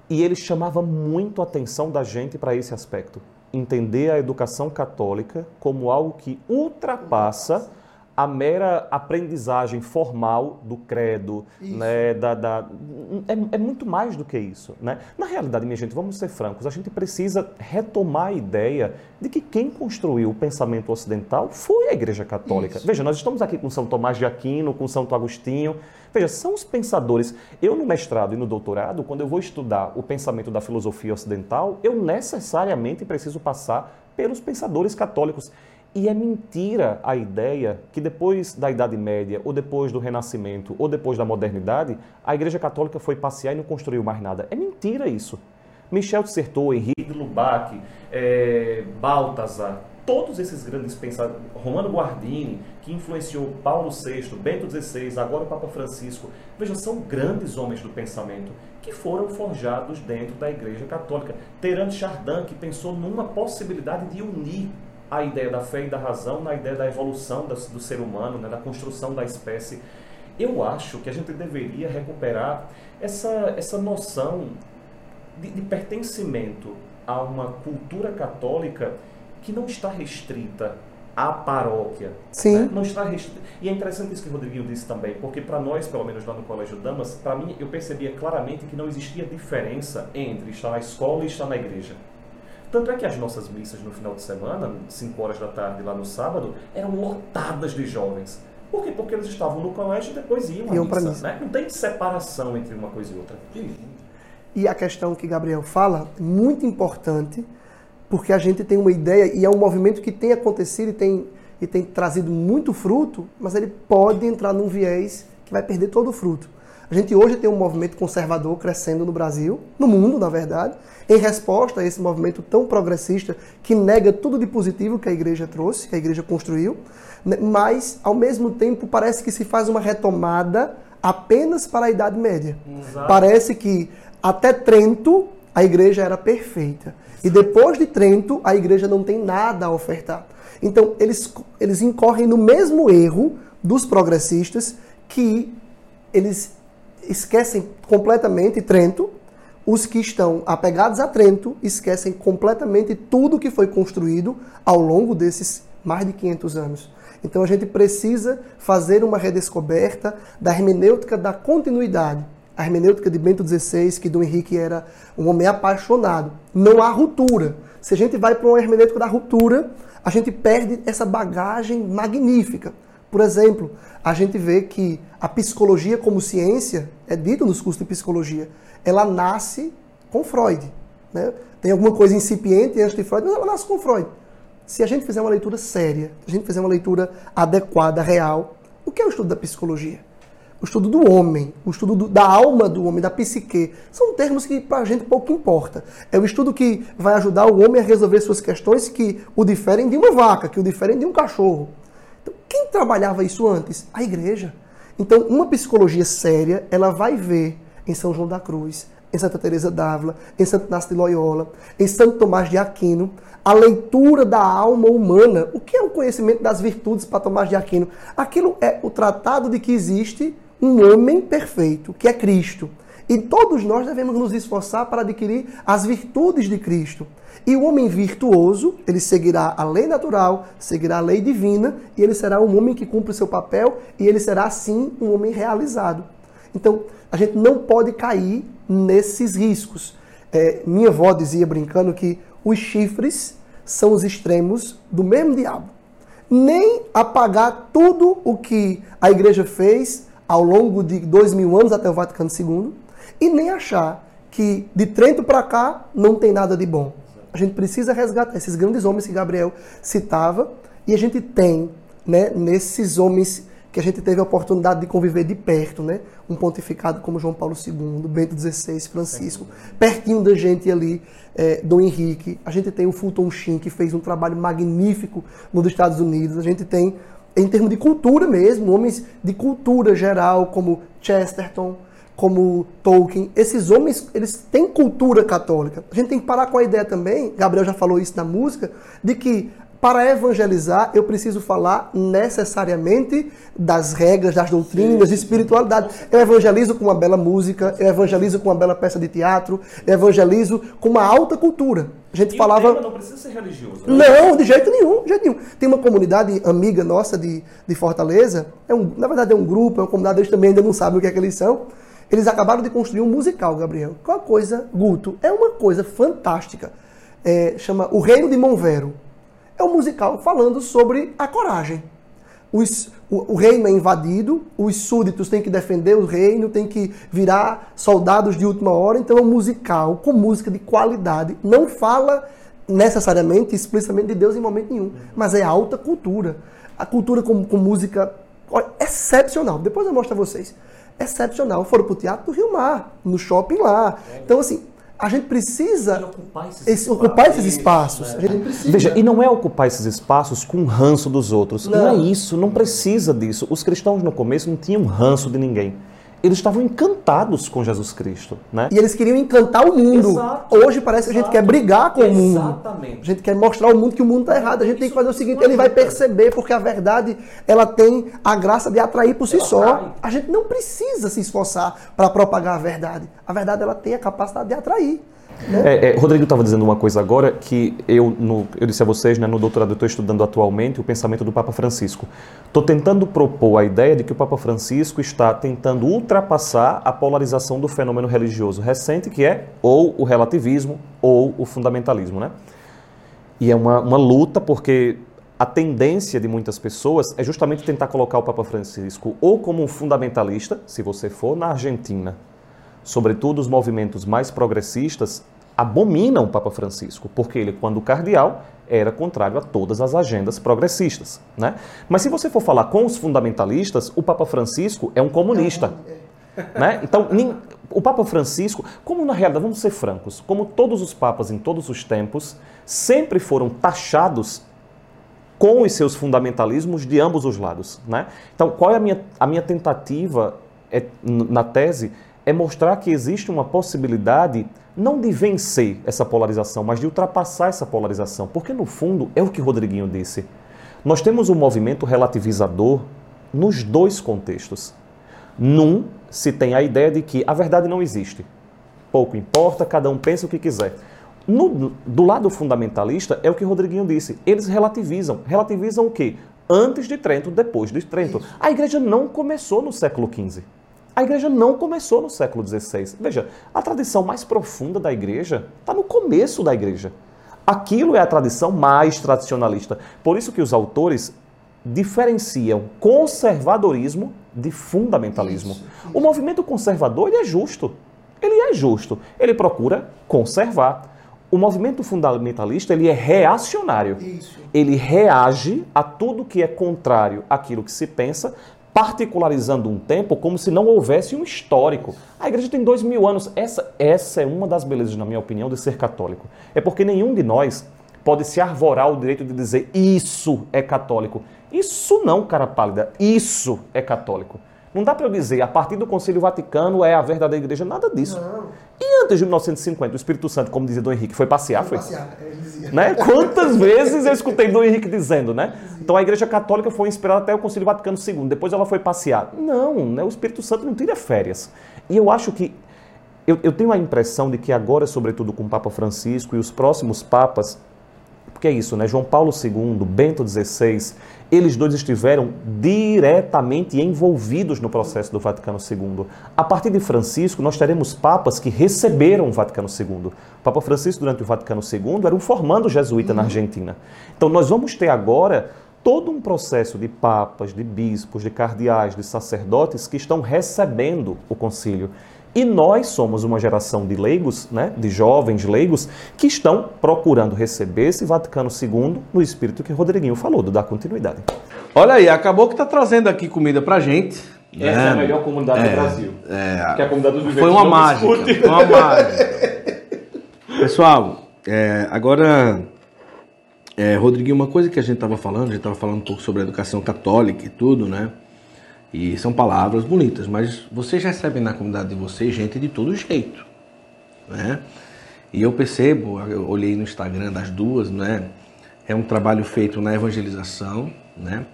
E ele chamava muito a atenção da gente para esse aspecto. Entender a educação católica como algo que ultrapassa a mera aprendizagem formal do credo, né, da, da é, é, muito mais do que isso. Né? Na realidade, minha gente, vamos ser francos, a gente precisa retomar a ideia de que quem construiu o pensamento ocidental foi a Igreja Católica. Isso. Veja, nós estamos aqui com São Tomás de Aquino, com Santo Agostinho. Veja, são os pensadores. Eu, no mestrado e no doutorado, quando eu vou estudar o pensamento da filosofia ocidental, eu necessariamente preciso passar pelos pensadores católicos. E é mentira a ideia que depois da Idade Média, ou depois do Renascimento, ou depois da modernidade, a Igreja Católica foi passear e não construiu mais nada. É mentira isso. Michel de Certeau, Henrique de Lubac, é, Baltazar, todos esses grandes pensadores, Romano Guardini, que influenciou Paulo VI, Bento XVI, agora o Papa Francisco, veja, são grandes homens do pensamento que foram forjados dentro da Igreja Católica. Terence Chardin, que pensou numa possibilidade de unir a ideia da fé e da razão na ideia da evolução do ser humano, né, da construção da espécie. Eu acho que a gente deveria recuperar essa, essa noção de, de pertencimento a uma cultura católica que não está restrita à paróquia. Sim. Né? Não está restrita. E é interessante isso que o Rodriguinho disse também, porque para nós, pelo menos lá no Colégio Damas, para mim, eu percebia claramente que não existia diferença entre estar na escola e estar na igreja. Tanto é que as nossas missas no final de semana, 5 horas da tarde lá no sábado, eram lotadas de jovens. Por quê? Porque eles estavam no colégio e depois iam, Iam à missa. Né? Não tem separação entre uma coisa e outra. E a questão que Gabriel fala, muito importante, porque a gente tem uma ideia, e é um movimento que tem acontecido e tem, e tem trazido muito fruto, mas ele pode entrar num viés que vai perder todo o fruto. A gente hoje tem um movimento conservador crescendo no Brasil, no mundo, na verdade, em resposta a esse movimento tão progressista que nega tudo de positivo que a igreja trouxe, que a igreja construiu, né? mas, ao mesmo tempo, parece que se faz uma retomada apenas para a Idade Média. Exato. Parece que até Trento a igreja era perfeita. E depois de Trento, a igreja não tem nada a ofertar. Então, eles, eles incorrem no mesmo erro dos progressistas que eles esquecem completamente Trento. Os que estão apegados a Trento esquecem completamente tudo que foi construído ao longo desses mais de 500 anos. Então a gente precisa fazer uma redescoberta da hermenêutica da continuidade. A hermenêutica de Bento XVI, que Dom Henrique era um homem apaixonado. Não há ruptura. Se a gente vai para uma hermenêutica da ruptura, a gente perde essa bagagem magnífica. Por exemplo, a gente vê que a psicologia como ciência, é dito nos cursos de psicologia, ela nasce com Freud. Né? Tem alguma coisa incipiente antes de Freud, mas ela nasce com Freud. Se a gente fizer uma leitura séria, se a gente fizer uma leitura adequada, real, o que é o estudo da psicologia? O estudo do homem, o estudo do- da alma do homem, da psique. São termos que para a gente pouco importa. É o estudo que vai ajudar o homem a resolver suas questões que o diferem de uma vaca, que o diferem de um cachorro. Trabalhava isso antes? A igreja. Então, uma psicologia séria, ela vai ver em São João da Cruz, em Santa Teresa d'Ávila, em Santo Inácio de Loyola, em Santo Tomás de Aquino, a leitura da alma humana. O que é o conhecimento das virtudes para Tomás de Aquino? Aquilo é o tratado de que existe um homem perfeito, que é Cristo. E todos nós devemos nos esforçar para adquirir as virtudes de Cristo. E o homem virtuoso, ele seguirá a lei natural, seguirá a lei divina, e ele será um homem que cumpre o seu papel, e ele será, sim, um homem realizado. Então, a gente não pode cair nesses riscos. É, minha avó dizia, brincando, que os chifres são os extremos do mesmo diabo. Nem apagar tudo o que a igreja fez ao longo de dois mil anos até o Vaticano II, e nem achar que de Trento para cá não tem nada de bom. A gente precisa resgatar esses grandes homens que Gabriel citava, e a gente tem, né, nesses homens que a gente teve a oportunidade de conviver de perto, né? Um pontificado como João Paulo II, Bento XVI, Francisco, pertinho da gente ali, é, Dom Henrique. A gente tem o Fulton Sheen, que fez um trabalho magnífico nos Estados Unidos. A gente tem, em termos de cultura mesmo, homens de cultura geral, como Chesterton, como Tolkien. Esses homens, eles têm cultura católica. A gente tem que parar com a ideia também, Gabriel já falou isso na música, de que para evangelizar eu preciso falar necessariamente das regras, das doutrinas, de espiritualidade. Eu evangelizo com uma bela música, eu evangelizo com uma bela peça de teatro, eu evangelizo com uma alta cultura. A gente E falava. não precisa ser religioso. né? Não, de jeito nenhum, de jeito nenhum. Tem uma comunidade amiga nossa de, de Fortaleza, é um, na verdade é um grupo, é uma comunidade, eles também ainda não sabem o que é que eles são. Eles acabaram de construir um musical, Gabriel. É uma coisa, Guto, é uma coisa fantástica. É, chama O Reino de Monvero. É um musical falando sobre a coragem. Os- o, o reino é invadido, os súditos têm que defender o reino, têm que virar soldados de última hora. Então é um musical com música de qualidade. Não fala necessariamente, explicitamente de Deus em momento nenhum, mas é alta cultura. A cultura com, com música excepcional. Depois eu mostro a vocês. Excepcional. Foram pro Teatro do Rio Mar, no shopping lá. Então, assim, a gente precisa ocupar esses esse- ocupar esses espaços. A gente precisa. Veja, e não é ocupar esses espaços com ranço dos outros. Não. Não. é isso, não precisa disso. Os cristãos no começo não tinham ranço de ninguém. Eles estavam encantados com Jesus Cristo, né? E eles queriam encantar o mundo. Exato. Hoje parece que a gente Exato. quer brigar com o mundo. Exatamente. A gente quer mostrar ao mundo que o mundo está errado. A gente tem que fazer o seguinte, ele vai perceber, porque a verdade ela tem a graça de atrair por si Ela só. atrai. A gente não precisa se esforçar para propagar a verdade. A verdade ela tem a capacidade de atrair. É, é, Rodrigo estava dizendo uma coisa agora que eu, no- eu disse a vocês, né, no doutorado eu estou estudando atualmente o pensamento do Papa Francisco. Estou tentando propor a ideia de que o Papa Francisco está tentando ultrapassar a polarização do fenômeno religioso recente, que é ou o relativismo ou o fundamentalismo. Né? E é uma, uma luta porque a tendência de muitas pessoas é justamente tentar colocar o Papa Francisco ou como um fundamentalista, se você for na Argentina, sobretudo os movimentos mais progressistas, abominam o Papa Francisco, porque ele, quando cardeal, era contrário a todas as agendas progressistas. Né? Mas se você for falar com os fundamentalistas, o Papa Francisco é um comunista. Né? Então, o Papa Francisco, como na realidade, vamos ser francos, como todos os papas em todos os tempos, sempre foram taxados com os seus fundamentalismos de ambos os lados. Né? Então, qual é a minha, a minha tentativa é, na tese? É mostrar que existe uma possibilidade não de vencer essa polarização, mas de ultrapassar essa polarização. Porque, no fundo, é o que Rodriguinho disse. Nós temos um movimento relativizador nos dois contextos. Num, se tem a ideia de que a verdade não existe. Pouco importa, cada um pensa o que quiser. No- do lado fundamentalista, é o que Rodriguinho disse. Eles relativizam. Relativizam o quê? Antes de Trento, depois de Trento. A igreja não começou no século XV. A igreja não começou no século XVI. Veja, a tradição mais profunda da igreja está no começo da igreja. Aquilo é a tradição mais tradicionalista. Por isso que os autores diferenciam conservadorismo de fundamentalismo. O movimento conservador ele é justo. Ele é justo. Ele procura conservar. O movimento fundamentalista ele é reacionário. Ele reage a tudo que é contrário àquilo que se pensa, particularizando um tempo como se não houvesse um histórico. A igreja tem dois mil anos. Essa, essa é uma das belezas, na minha opinião, de ser católico. É porque nenhum de nós pode se arvorar o direito de dizer isso é católico. Isso não, cara pálida. Isso é católico. Não dá para eu dizer, a partir do Concílio Vaticano é a verdadeira igreja, nada disso. E antes de 1950, o Espírito Santo, como dizia Dom Henrique, foi passear? Foi. Né? Quantas vezes eu escutei Dom Henrique dizendo, né? Então a Igreja Católica foi inspirada até o Concílio Vaticano II, depois ela foi passear. Não, né? o Espírito Santo não tira férias. E eu acho que eu, eu tenho a impressão de que agora, sobretudo com o Papa Francisco e os próximos papas, porque é isso, né? João Paulo II, Bento XVI, eles dois estiveram diretamente envolvidos no processo do Vaticano II. A partir de Francisco, nós teremos papas que receberam o Vaticano II. O Papa Francisco, durante o Vaticano II, era um formando jesuíta na Argentina. Então, nós vamos ter agora todo um processo de papas, de bispos, de cardeais, de sacerdotes que estão recebendo o concílio. E nós somos uma geração de leigos, né, de jovens leigos, que estão procurando receber esse Vaticano II no espírito que Rodriguinho falou, do dar continuidade. Olha aí, acabou que tá trazendo aqui comida pra gente. Essa é a melhor comunidade do Brasil. É, Que é a comunidade dos foi viventes uma mágica. discute. Foi uma mágica. Pessoal, é, agora, é, Rodriguinho, uma coisa que a gente estava falando, a gente estava falando um pouco sobre a educação católica e tudo, né? E são palavras bonitas, mas vocês recebem na comunidade de vocês gente de todo jeito, né? E eu percebo, eu olhei no Instagram das duas, né? É um trabalho feito na evangelização, né?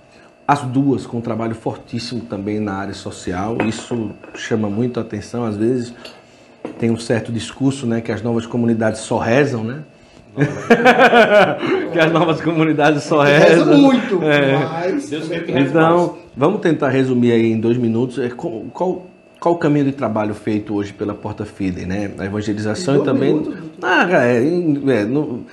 As duas com um trabalho fortíssimo também na área social. Isso chama muito a atenção. Às vezes tem um certo discurso, né, que as novas comunidades só rezam, né? que as novas comunidades só Reza rezam. muito, É. mas... Deus. Então, vamos tentar resumir aí em dois minutos é, qual, qual, o caminho de trabalho feito hoje pela Porta Fide, né? A evangelização e também. minutos? Ah, é, é, no-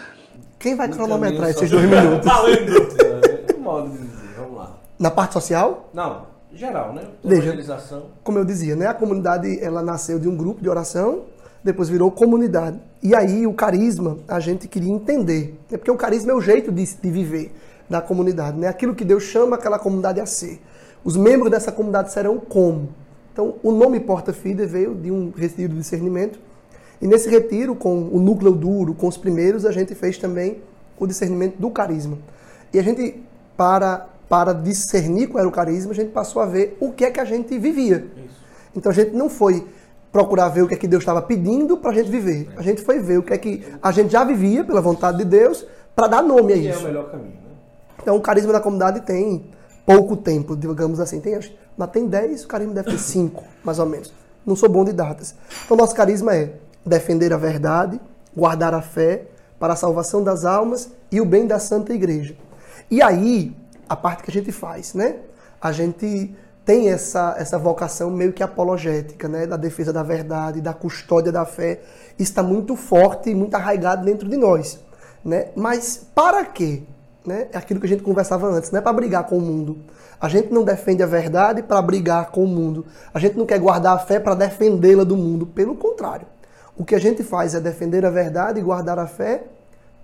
Quem vai cronometrar caminho esses dois minutos? É, modo de dizer, vamos lá. Na parte social, Não, geral, né? Veja. Evangelização. como eu dizia, né? A comunidade ela nasceu de um grupo de oração, depois virou comunidade. E aí o carisma a gente queria entender, é porque o carisma é o jeito de, de viver da comunidade, né? Aquilo que Deus chama aquela comunidade a ser. Os membros dessa comunidade serão como? Então, o nome Porta Fide veio de um retiro de discernimento E nesse retiro, com o núcleo duro, com os primeiros, a gente fez também o discernimento do carisma. E a gente, para, para discernir qual era o carisma, a gente passou a ver o que é que a gente vivia. Isso. Então a gente não foi procurar ver o que é que Deus estava pedindo para a gente viver. A gente foi ver o que é que a gente já vivia pela vontade de Deus para dar nome a isso. é o melhor caminho. Né? Então o carisma da comunidade tem pouco tempo, digamos assim. Tem, mas tem 10, o carisma deve ter 5, mais ou menos. Não sou bom de datas. Então nosso carisma é defender a verdade, guardar a fé para a salvação das almas e o bem da Santa Igreja. E aí, a parte que a gente faz, né? A gente tem essa, essa vocação meio que apologética, né? Da defesa da verdade, da custódia da fé. Isso está muito forte e muito arraigado dentro de nós. Né? Mas para quê? Né? É aquilo que a gente conversava antes, não é para brigar com o mundo. A gente não defende a verdade para brigar com o mundo. A gente não quer guardar a fé para defendê-la do mundo. Pelo contrário. O que a gente faz é defender a verdade e guardar a fé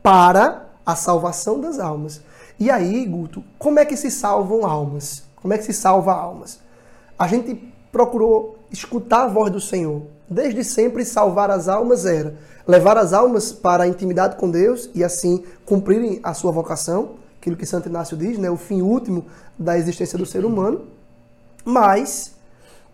para a salvação das almas. E aí, Guto, como é que se salvam almas? Como é que se salva almas? A gente procurou escutar a voz do Senhor. Desde sempre, salvar as almas era levar as almas para a intimidade com Deus e assim cumprirem a sua vocação, aquilo que Santo Inácio diz, né, o fim último da existência do ser humano. Mas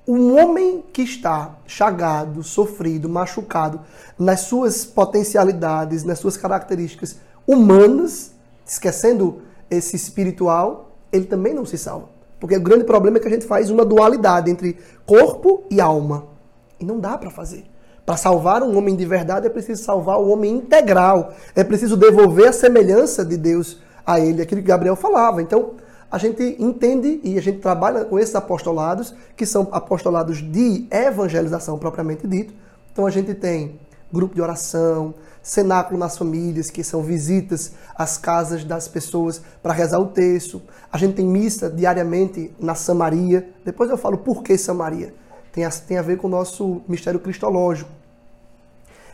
um homem que está chagado, sofrido, machucado nas suas potencialidades, nas suas características humanas, esquecendo esse espiritual, ele também não se salva. Porque o grande problema é que a gente faz uma dualidade entre corpo e alma. E não dá para fazer. Para salvar um homem de verdade é preciso salvar o homem integral. É preciso devolver a semelhança de Deus a ele, aquilo que Gabriel falava. Então, a gente entende e a gente trabalha com esses apostolados, que são apostolados de evangelização propriamente dito. Então a gente tem grupo de oração, cenáculo nas famílias, que são visitas às casas das pessoas para rezar o texto. A gente tem missa diariamente na Samaria. Depois eu falo por que Samaria. Tem a, tem a ver com o nosso mistério cristológico.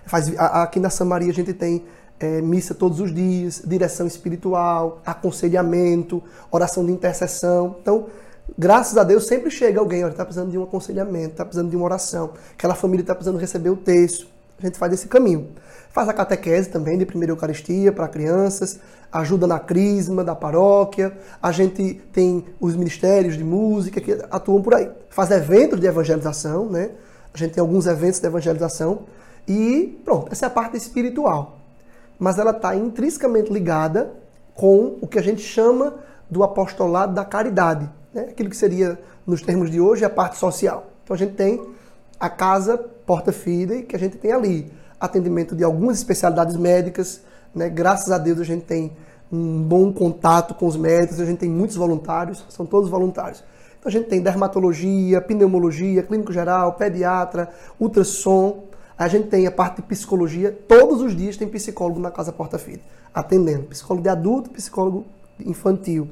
Faz, aqui na Samaria a gente tem é, missa todos os dias, direção espiritual, aconselhamento, oração de intercessão. Então, graças a Deus, sempre chega alguém, está precisando de um aconselhamento, está precisando de uma oração, aquela família está precisando receber o texto. A gente faz esse caminho. Faz a catequese também de primeira Eucaristia para crianças, ajuda na crisma da paróquia, a gente tem os ministérios de música que atuam por aí. Faz eventos de evangelização, né? A gente tem alguns eventos de evangelização e pronto, essa é a parte espiritual mas ela está intrinsecamente ligada com o que a gente chama do apostolado da caridade, né? aquilo que seria, nos termos de hoje, a parte social. Então a gente tem a casa Porta Fidei, que a gente tem ali atendimento de algumas especialidades médicas, né? graças a Deus a gente tem um bom contato com os médicos, a gente tem muitos voluntários, são todos voluntários. Então a gente tem dermatologia, pneumologia, clínico geral, pediatra, ultrassom, a gente tem a parte de psicologia, todos os dias tem psicólogo na Casa Porta Filho, atendendo. Psicólogo de adulto, psicólogo infantil.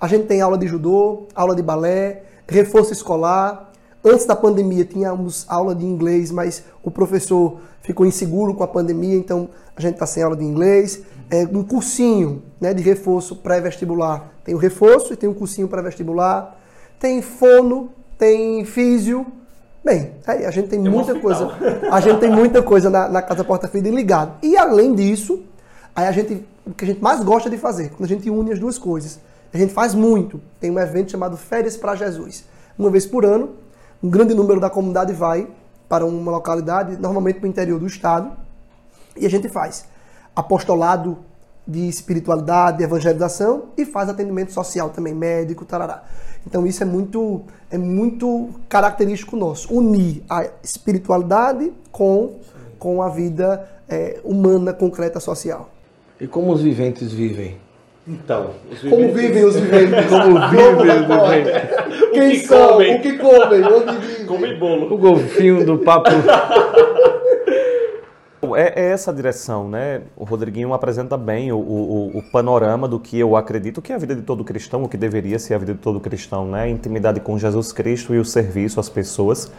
A gente tem aula de judô, aula de balé, reforço escolar. Antes da pandemia tínhamos aula de inglês, mas o professor ficou inseguro com a pandemia, então a gente está sem aula de inglês. É um cursinho né, de reforço pré-vestibular. Tem o reforço e tem um cursinho pré-vestibular. Tem fono, tem físio, Bem, a gente tem, tem muita coisa. A gente tem muita coisa na, na Casa Porta Fida ligado. E além disso, aí a gente, o que a gente mais gosta de fazer, quando a gente une as duas coisas, a gente faz muito. Tem um evento chamado Férias para Jesus. Uma vez por ano, um grande número da comunidade vai para uma localidade, normalmente para o interior do estado, e a gente faz apostolado de espiritualidade, de evangelização e faz atendimento social também, médico, tarará. Então isso é muito, é muito característico nosso, unir a espiritualidade com, com a vida é, humana, concreta, social. E como os viventes vivem? Então, como vivem os viventes? Como vivem os viventes? Quem que são? Comem? O que comem? Onde vivem? Comem bolo. O golfinho do papo é, é, essa direção, né? O Rodriguinho apresenta bem o, o, o, panorama do que eu acredito que é a vida de todo cristão, o que deveria ser a vida de todo cristão, né? A intimidade com Jesus Cristo e o serviço às pessoas.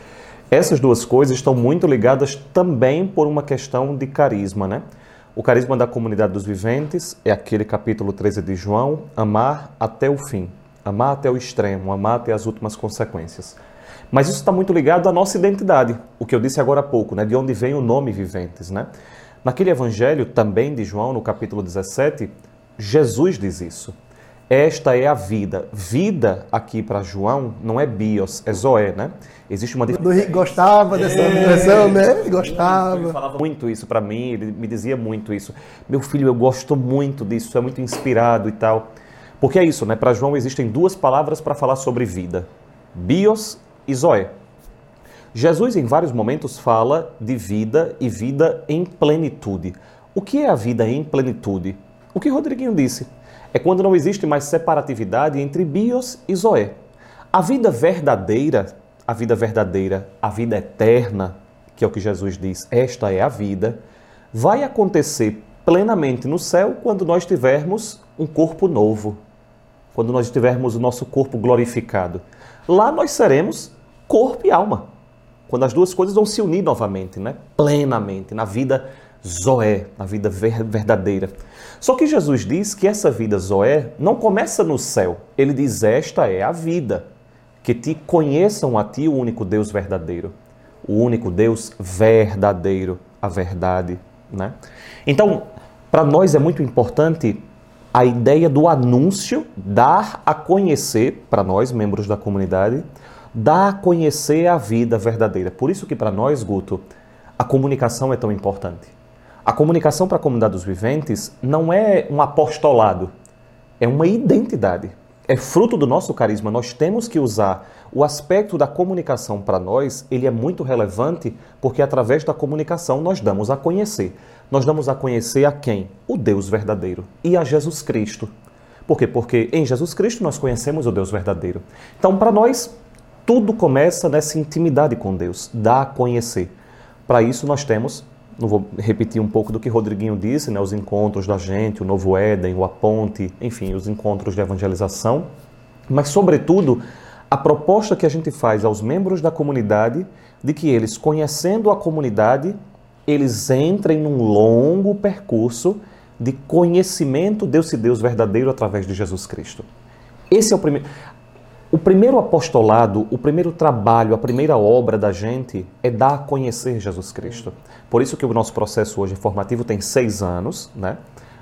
Essas duas coisas estão muito ligadas também por uma questão de carisma, né? O carisma da comunidade dos viventes é aquele capítulo 13 de João, amar até o fim, amar até o extremo, amar até as últimas consequências. Mas isso está muito ligado à nossa identidade, o que eu disse agora há pouco, né? de onde vem o nome Viventes. Né? Naquele evangelho também de João, no capítulo 17, Jesus diz isso. Esta é a vida. Vida aqui para João não é bios, é zoé, né? Existe uma diferença. Gostava dessa é, versão, né? Ele gostava. Ele falava muito isso para mim, ele me dizia muito isso. Meu filho, eu gosto muito disso, é muito inspirado e tal. Porque é isso, né? Para João existem duas palavras para falar sobre vida: bios e zoé. Jesus, em vários momentos, fala de vida e vida em plenitude. O que é a vida em plenitude? O que Rodriguinho disse é quando não existe mais separatividade entre bios e zoé. A vida verdadeira, a vida verdadeira, a vida eterna, que é o que Jesus diz, esta é a vida, vai acontecer plenamente no céu quando nós tivermos um corpo novo, quando nós tivermos o nosso corpo glorificado. Lá nós seremos corpo e alma, quando as duas coisas vão se unir novamente, né? plenamente, na vida Zoé, na vida verdadeira. Só que Jesus diz que essa vida Zoé não começa no céu. Ele diz: Esta é a vida, que te conheçam a ti o único Deus verdadeiro. O único Deus verdadeiro, a verdade. Né? Então, para nós é muito importante a ideia do anúncio, dar a conhecer, para nós, membros da comunidade, dar a conhecer a vida verdadeira. Por isso que para nós, Guto, a comunicação é tão importante. A comunicação para a comunidade dos viventes não é um apostolado, é uma identidade. É fruto do nosso carisma. Nós temos que usar o aspecto da comunicação para nós, ele é muito relevante porque através da comunicação nós damos a conhecer. Nós damos a conhecer a quem? O Deus verdadeiro e a Jesus Cristo. Por quê? Porque em Jesus Cristo nós conhecemos o Deus verdadeiro. Então, para nós, tudo começa nessa intimidade com Deus, dá a conhecer. Para isso nós temos não vou repetir um pouco do que Rodriguinho disse, né, os encontros da gente, o Novo Éden, o Aponte, enfim, os encontros de evangelização, mas, sobretudo, a proposta que a gente faz aos membros da comunidade de que eles, conhecendo a comunidade, eles entrem num longo percurso de conhecimento desse Deus verdadeiro através de Jesus Cristo. Esse é o primeiro. O primeiro apostolado, o primeiro trabalho, a primeira obra da gente é dar a conhecer Jesus Cristo. Por isso que o nosso processo hoje formativo tem seis anos, né?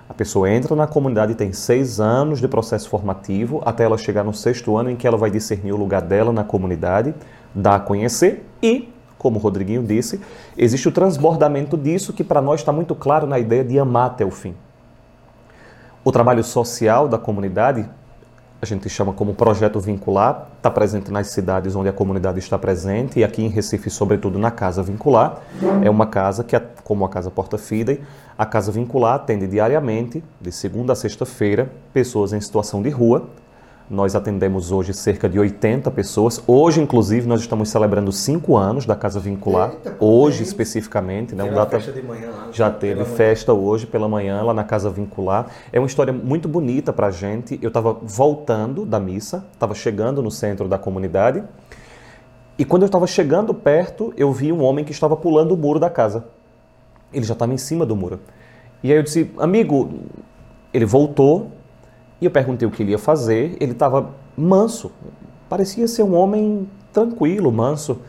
A pessoa entra na comunidade tem seis anos de processo formativo até ela chegar no sexto ano em que ela vai discernir o lugar dela na comunidade, dar a conhecer e, como o Rodriguinho disse, existe o transbordamento disso que para nós está muito claro na ideia de amar até o fim. O trabalho social da comunidade a gente chama como projeto vincular, está presente nas cidades onde a comunidade está presente e aqui em Recife, sobretudo na Casa Vincular. É uma casa que, como a Casa Porta Fidei, a Casa Vincular atende diariamente, de segunda a sexta-feira, pessoas em situação de rua, nós atendemos hoje cerca de 80 pessoas. Hoje, inclusive, nós estamos celebrando cinco anos da Casa Vincular. Eita, hoje, especificamente. Né, um data... festa de manhã lá. Já teve festa manhã. hoje pela manhã lá na Casa Vincular. É uma história muito bonita para a gente. Eu estava voltando da missa, estava chegando no centro da comunidade. E quando eu estava chegando perto, eu vi um homem que estava pulando o muro da casa. Ele já estava em cima do muro. E aí eu disse, amigo, ele voltou, e eu perguntei o que ele ia fazer, ele estava manso, parecia ser um homem tranquilo, manso.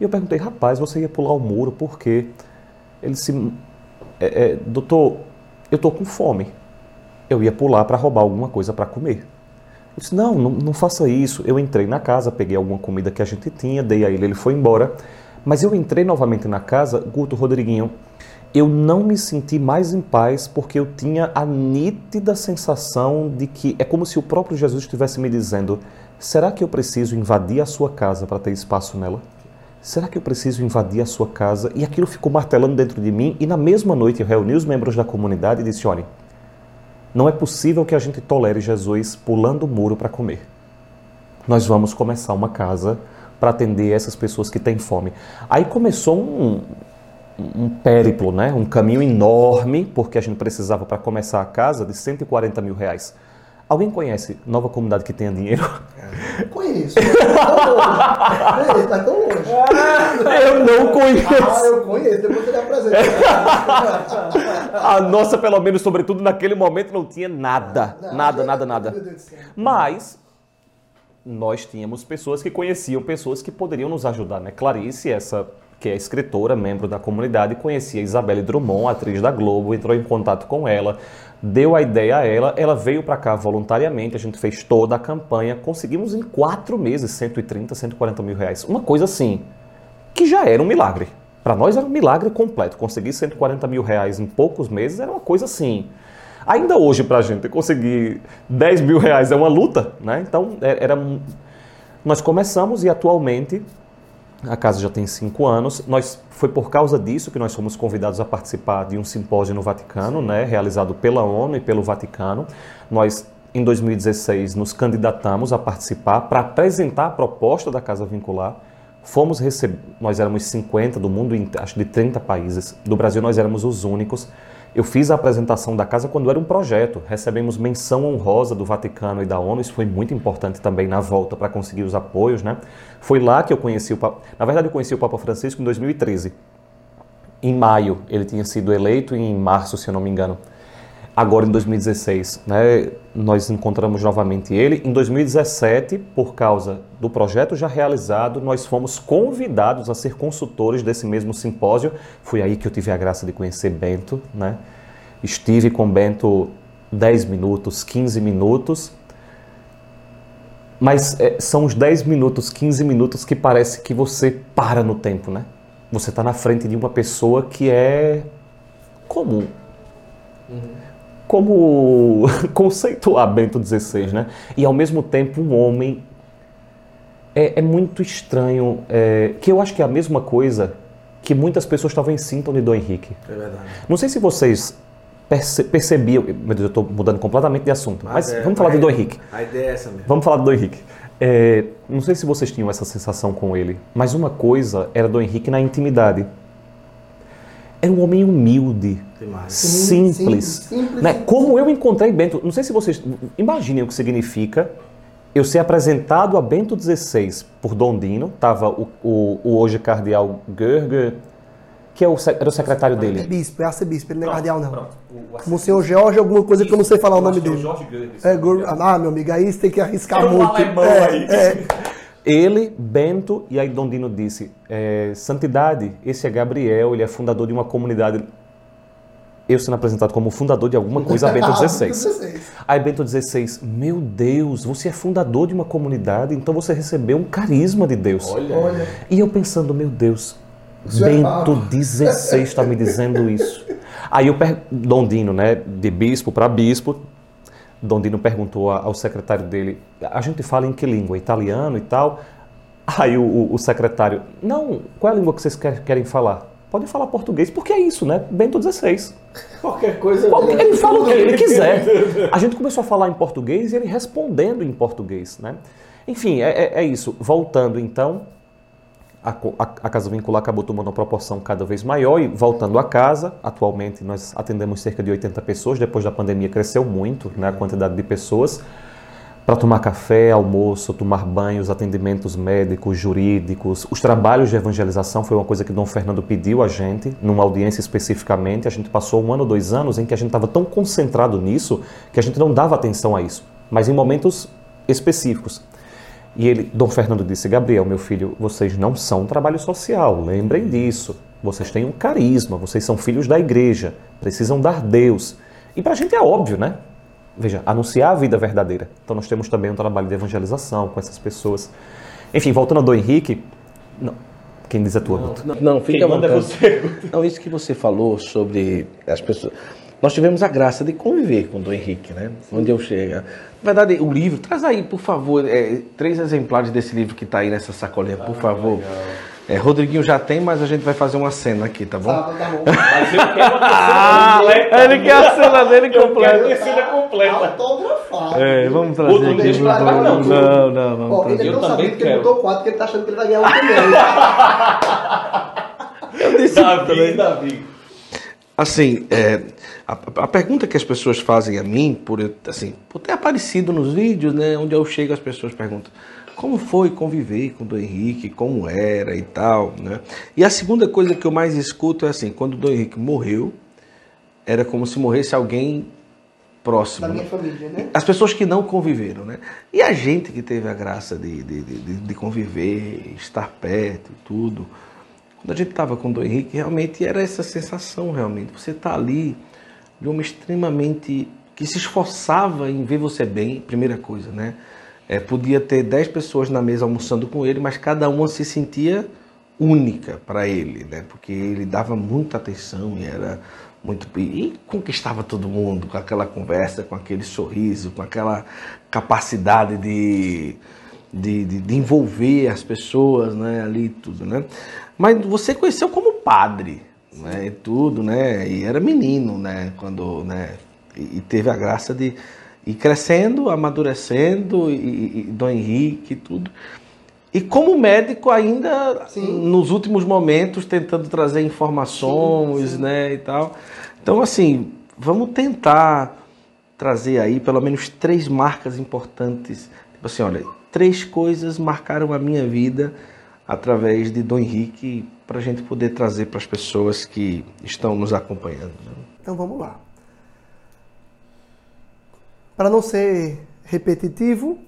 E eu perguntei, rapaz, você ia pular o muro, por quê? Ele disse, é, é, doutor, eu estou com fome. Eu ia pular para roubar alguma coisa para comer. Eu disse, não, não, não faça isso. Eu entrei na casa, peguei alguma comida que a gente tinha, dei a ele, ele foi embora. Mas eu entrei novamente na casa, Guto, Rodriguinho, eu não me senti mais em paz porque eu tinha a nítida sensação de que é como se o próprio Jesus estivesse me dizendo: será que eu preciso invadir a sua casa para ter espaço nela? Será que eu preciso invadir a sua casa? E aquilo ficou martelando dentro de mim. E na mesma noite eu reuni os membros da comunidade e disse: olhem, não é possível que a gente tolere Jesus pulando o muro para comer. Nós vamos começar uma casa para atender essas pessoas que têm fome. Aí começou um, um périplo, né? um caminho enorme, porque a gente precisava para começar a casa de 140 mil reais. Alguém conhece nova comunidade que tenha dinheiro? É, conheço. Está tão longe. Eu não conheço. Ah, eu conheço. Depois você apresenta. a nossa, pelo menos, sobretudo naquele momento, não tinha nada. Não, nada, nada, nada. Mas nós tínhamos pessoas que conheciam pessoas que poderiam nos ajudar, né? Clarice, essa que é escritora, membro da comunidade, conhecia Isabelle Drummond, atriz da Globo, entrou em contato com ela, deu a ideia a ela, ela veio para cá voluntariamente, a gente fez toda a campanha, conseguimos em quatro meses 130, 140 mil reais. Uma coisa assim, que já era um milagre. Para nós era um milagre completo. Conseguir 140 mil reais em poucos meses era uma coisa assim. Ainda hoje, para a gente conseguir 10 mil reais é uma luta, né? Então, é, era. Nós começamos e atualmente a casa já tem cinco anos. Nós foi por causa disso que nós fomos convidados a participar de um simpósio no Vaticano, né, realizado pela ONU e pelo Vaticano. Nós em 2016 nos candidatamos a participar para apresentar a proposta da casa vincular. Fomos receber, nós éramos 50 do mundo, acho de 30 países. Do Brasil nós éramos os únicos. Eu fiz a apresentação da casa quando era um projeto. Recebemos menção honrosa do Vaticano e da ONU. Isso foi muito importante também na volta para conseguir os apoios, né? Foi lá que eu conheci o Papa. Na verdade, eu conheci o Papa Francisco em 2013. Em maio, ele tinha sido eleito, e em março, se eu não me engano. Agora, em 2016, né, nós encontramos novamente ele. Em 2017, por causa do projeto já realizado, nós fomos convidados a ser consultores desse mesmo simpósio. Foi aí que eu tive a graça de conhecer Bento. Né? Estive com Bento 10 minutos, 15 minutos. Mas é, são os 10 minutos, 15 minutos que parece que você para no tempo, né? Você está na frente de uma pessoa que é comum. Uhum como conceituar Bento XVI, né? E ao mesmo tempo um homem é, é muito estranho, é, que eu acho que é a mesma coisa que muitas pessoas talvez sintam de Dom Henrique. É verdade. Não sei se vocês perce percebiam, meu Deus, eu estou mudando completamente de assunto, mas, mas é, vamos falar de Dom Henrique. A ideia é essa mesmo. Vamos falar de Dom Henrique. É, não sei se vocês tinham essa sensação com ele, mas uma coisa era Dom Henrique na intimidade. Era um homem humilde, simples. Sim, simples né? Como eu encontrei Bento. Não sei se vocês imaginem o que significa eu ser apresentado a Bento XVI por Dondino. Estava o, o, o, hoje cardeal Görger, que é o, era o secretário dele. É bispo, é arcebispo, ele não é cardeal não. Como o senhor Jorge, alguma coisa que eu não sei falar o nome dele. Jorge Görger. É, ah, meu amigo, aí você tem que arriscar muito. Um é, aí. É. Ele, Bento, e aí Dondino disse: é, Santidade, esse é Gabriel, ele é fundador de uma comunidade. Eu sendo apresentado como fundador de alguma coisa a Bento XVI. aí Bento XVI, meu Deus, você é fundador de uma comunidade, então você recebeu um carisma de Deus. Olha. E eu pensando, meu Deus, isso é Bento XVI está me dizendo isso. Aí eu Dondino, né, de bispo para bispo, Dondino perguntou ao secretário dele: a gente fala em que língua? Italiano e tal? Aí o, o secretário: não, qual é a língua que vocês querem falar? Podem falar português, porque é isso, né? Bento XVI. Qualquer coisa. Qualquer, ele fala o que ele quiser. A gente começou a falar em português e ele respondendo em português, né? Enfim, é, é, é isso. Voltando então a, a, a, Casa Vincular acabou tomando uma proporção cada vez maior e voltando à casa, atualmente nós atendemos cerca de 80 pessoas, depois da pandemia cresceu muito né, a quantidade de pessoas para tomar café, almoço, tomar banhos, atendimentos médicos, jurídicos. Os trabalhos de evangelização foi uma coisa que Dom Fernando pediu a gente, numa audiência especificamente. A gente passou um ano, dois anos em que a gente estava tão concentrado nisso que a gente não dava atenção a isso, mas em momentos específicos. E ele, Dom Fernando disse: Gabriel, meu filho, vocês não são um trabalho social, lembrem disso. Vocês têm um carisma, vocês são filhos da igreja, precisam dar Deus. E para a gente é óbvio, né? Veja, anunciar a vida verdadeira. Então nós temos também um trabalho de evangelização com essas pessoas. Enfim, voltando ao Dom Henrique. Não, quem diz a tua, Não, não, não fica manda você. Não, isso que você falou sobre as pessoas. Nós tivemos a graça de conviver com o Dom Henrique, né? Onde eu chego. Na verdade, o livro, traz aí, por favor, é, três exemplares desse livro que está aí nessa sacolinha, por ah, favor. Legal. É, Rodriguinho já tem, mas a gente vai fazer uma cena aqui, tá bom? Ah, tá bom. Mas eu quero a cena completa. Ele quer a cena dele completa. Eu quero a cena completa. Autografado. É, vamos trazer Outro aqui. Não, não, não, não, vamos Ó, trazer. Ele não sabia que ele botou quatro, porque ele tá achando que ele vai ganhar um também. eu disse Davi, também. Davi. Assim, é, a, a, pergunta que as pessoas fazem a mim, por, assim, por ter aparecido nos vídeos, né, onde eu chego, as pessoas perguntam como foi conviver com o Dom Henrique, como era e tal. Né? E a segunda coisa que eu mais escuto é assim, quando o Dom Henrique morreu, era como se morresse alguém próximo. Da minha né? família, né? As pessoas que não conviveram, né? E a gente que teve a graça de, de, de, de conviver, estar perto e tudo. Quando a gente estava com o Dom Henrique, realmente era essa sensação, realmente. Você está ali de uma extremamente... que se esforçava em ver você bem, primeira coisa, né? É, podia ter 10 pessoas na mesa almoçando com ele, mas cada uma se sentia única para ele, né? Porque ele dava muita atenção e era muito e conquistava todo mundo com aquela conversa, com aquele sorriso, com aquela capacidade de, de, de, de envolver as pessoas, né? Ali tudo, né? Mas você conheceu como padre, né? E tudo, né? E era menino, né? Quando, né? E, teve a graça de ir crescendo, amadurecendo, e, e Dom Henrique e tudo. E como médico ainda sim. nos últimos momentos tentando trazer informações, sim, sim. né, e tal. Então assim, vamos tentar trazer aí pelo menos três marcas importantes. Tipo assim, olha, três coisas marcaram a minha vida através de Dom Henrique para a gente poder trazer para as pessoas que estão nos acompanhando. Né? Então vamos lá. Para não ser repetitivo,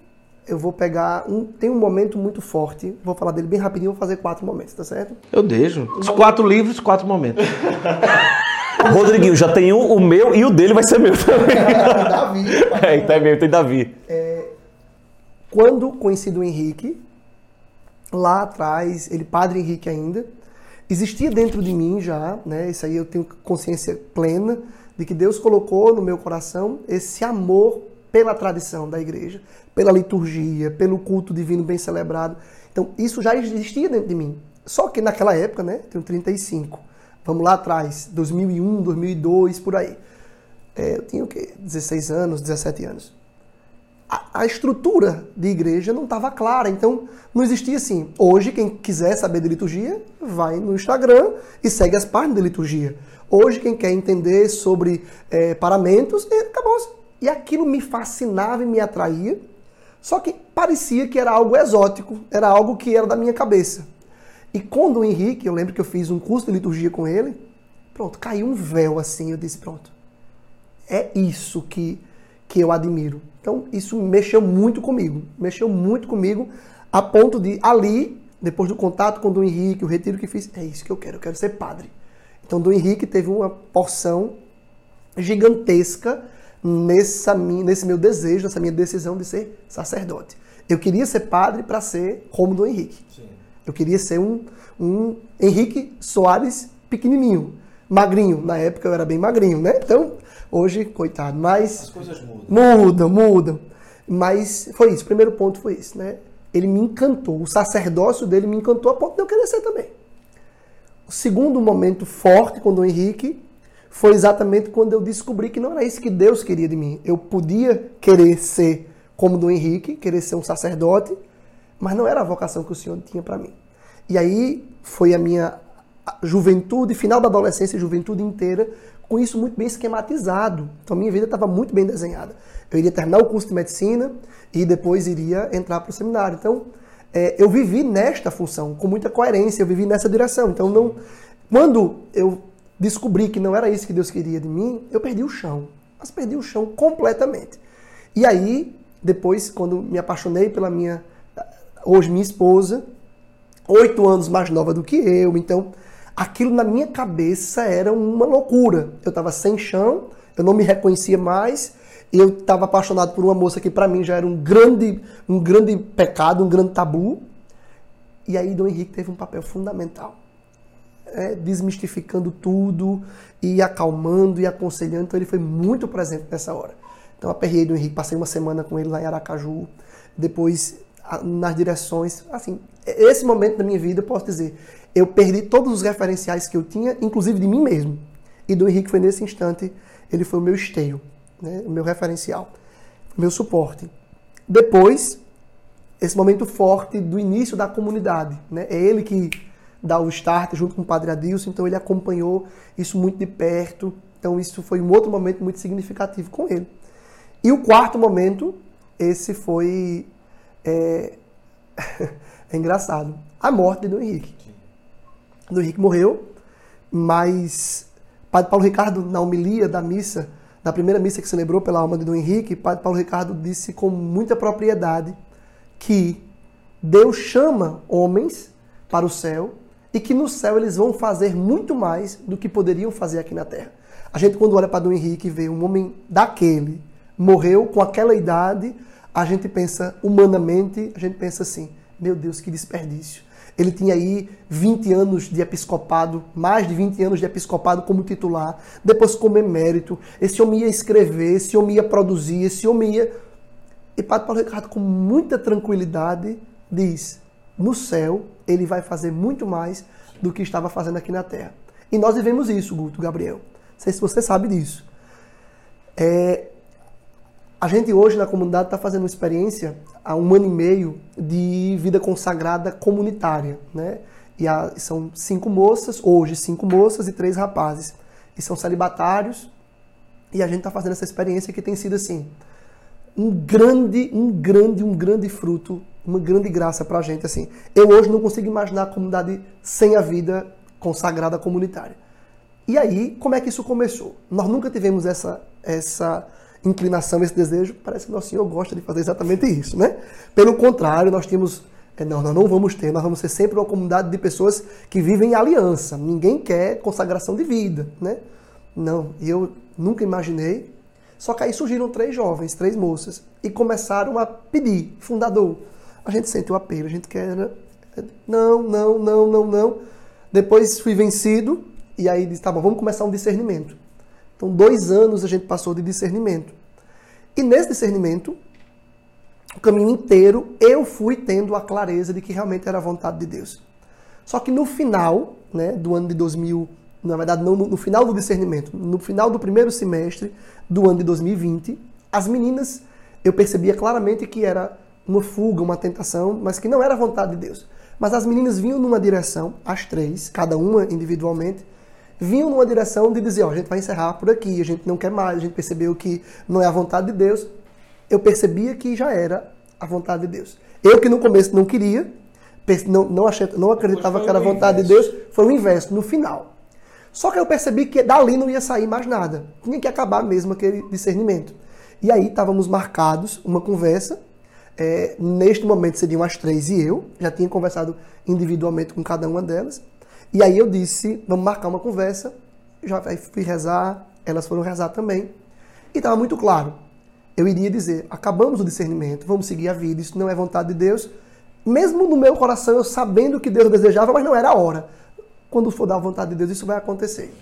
eu vou pegar um. Tem um momento muito forte, vou falar dele bem rapidinho, vou fazer quatro momentos, tá certo? Eu deixo. Os quatro livros, quatro momentos. Rodriguinho, já tem um, o meu e o dele vai ser meu também. Davi. É, então é meu, tem Davi. É, quando conheci o Henrique, lá atrás, ele, Padre Henrique ainda, existia dentro de mim já, né? Isso aí eu tenho consciência plena de que Deus colocou no meu coração esse amor pela tradição da igreja, pela liturgia, pelo culto divino bem celebrado. Então, isso já existia dentro de mim. Só que naquela época, né, tenho 35, vamos lá atrás, 2001, 2002, por aí. É, eu tinha o quê? 16 anos, 17 anos. A, a estrutura de igreja não estava clara, então não existia assim. Hoje, quem quiser saber de liturgia, vai no Instagram e segue as páginas de liturgia. Hoje, quem quer entender sobre é, paramentos, é, acabou. E aquilo me fascinava e me atraía. Só que parecia que era algo exótico, era algo que era da minha cabeça. E quando o Henrique, eu lembro que eu fiz um curso de liturgia com ele, pronto, caiu um véu assim, eu disse, pronto, é isso que, que eu admiro. Então isso mexeu muito comigo, mexeu muito comigo, a ponto de ali, depois do contato com o Dom Henrique, o retiro que fiz, é isso que eu quero, eu quero ser padre. Então Dom Henrique teve uma porção gigantesca nessa minha, nesse meu desejo, nessa minha decisão de ser sacerdote. Eu queria ser padre para ser como do Henrique. Sim. Eu queria ser um, um Henrique Soares pequenininho, magrinho. Na época eu era bem magrinho, né? Então, hoje, coitado, mas... As coisas mudam. Mudam, mudam. Mas foi isso, o primeiro ponto foi isso, né? Ele me encantou, o sacerdócio dele me encantou a ponto de eu querer ser também. O segundo momento forte com o Dom Henrique foi exatamente quando eu descobri que não era isso que Deus queria de mim. Eu podia querer ser como do Henrique, querer ser um sacerdote, mas não era a vocação que o Senhor tinha para mim. E aí foi a minha juventude, final da adolescência, juventude inteira, com isso muito bem esquematizado. Então minha vida estava muito bem desenhada. Eu iria terminar o curso de medicina e depois iria entrar para o seminário. Então é, eu vivi nesta função, com muita coerência, eu vivi nessa direção. Então não, quando eu descobri que não era isso que Deus queria de mim, eu perdi o chão. Mas perdi o chão completamente. E aí, depois, quando me apaixonei pela minha, hoje minha esposa, oito anos mais nova do que eu, então aquilo na minha cabeça era uma loucura. Eu estava sem chão, eu não me reconhecia mais, eu estava apaixonado por uma moça que para mim já era um grande, um grande pecado, um grande tabu. E aí Dom Henrique teve um papel fundamental é, desmistificando tudo e acalmando e aconselhando. Então ele foi muito presente nessa hora. Então aperrei do Henrique, passei uma semana com ele lá em Aracaju. Depois nas direções, assim, esse momento da minha vida, eu posso dizer, eu perdi todos os referenciais que eu tinha, inclusive de mim mesmo. E do Henrique foi nesse instante, ele foi o meu esteio, né, o meu referencial, o meu suporte. Depois, esse momento forte do início da comunidade, né, é ele que dar o start junto com o Padre Adilson, então ele acompanhou isso muito de perto. Então isso foi um outro momento muito significativo com ele. E o quarto momento, esse foi é, é engraçado, a morte do Henrique. Do Henrique morreu, mas Padre Paulo Ricardo na homilia da missa na primeira missa que celebrou pela alma de Dom Henrique, Padre Paulo Ricardo disse com muita propriedade que Deus chama homens para o céu e que no céu eles vão fazer muito mais do que poderiam fazer aqui na terra. A gente, quando olha para Dom Henrique e vê um homem daquele, morreu com aquela idade, a gente pensa humanamente, a gente pensa assim: meu Deus, que desperdício. Ele tinha aí 20 anos de episcopado, mais de 20 anos de episcopado como titular, depois como emérito. Esse homem ia escrever, esse homem ia produzir, esse homem ia. E Padre Paulo Ricardo, com muita tranquilidade, diz: no céu ele vai fazer muito mais do que estava fazendo aqui na terra. E nós vivemos isso, Guto, Gabriel. Não sei se você sabe disso. É, a gente hoje na comunidade está fazendo uma experiência há um ano e meio de vida consagrada comunitária, né? E há, são cinco moças, hoje cinco moças e três rapazes. E são celibatários. E a gente está fazendo essa experiência que tem sido assim um grande, um grande, um grande fruto, uma grande graça para a gente. Assim, eu hoje não consigo imaginar a comunidade sem a vida consagrada comunitária. E aí, como é que isso começou? Nós nunca tivemos essa essa inclinação, esse desejo, parece que nosso Senhor gosta de fazer exatamente isso, né? Pelo contrário, nós temos é, não, nós não vamos ter, nós vamos ser sempre uma comunidade de pessoas que vivem em aliança. Ninguém quer consagração de vida, né? Não, e eu nunca imaginei. Só que aí surgiram três jovens, três moças, e começaram a pedir, fundador, a gente sente o apelo, a gente quer. Né? Não, não, não, não, não. Depois fui vencido, e aí disse, tá bom, vamos começar um discernimento. Então, dois anos a gente passou de discernimento. E nesse discernimento, o caminho inteiro, eu fui tendo a clareza de que realmente era a vontade de Deus. Só que no final né, do ano de 2000, na verdade, não, no, final do discernimento, no final do primeiro semestre do ano de 2020, as meninas, eu percebia claramente que era uma fuga, uma tentação, mas que não era a vontade de Deus. Mas as meninas vinham numa direção, as três, cada uma individualmente, vinham numa direção de dizer, ó, a gente vai encerrar por aqui, a gente não quer mais, a gente percebeu que não é a vontade de Deus. Eu percebia que já era a vontade de Deus. Eu que no começo não queria, não, não, achei, não acreditava que era a vontade de Deus, foi o inverso, no final. Só que eu percebi que dali não ia sair mais nada. Tinha que acabar mesmo aquele discernimento. E aí estávamos marcados uma conversa. É, neste momento seriam as três e eu. Já tinha conversado individualmente com cada uma delas. E aí eu disse, vamos marcar uma conversa. Já fui rezar, elas foram rezar também. E estava muito claro. Eu iria dizer, acabamos o discernimento, vamos seguir a vida, isso não é vontade de Deus. Mesmo no meu coração, eu sabendo que Deus desejava, mas não era a hora. Quando for da vontade de Deus, isso vai acontecer.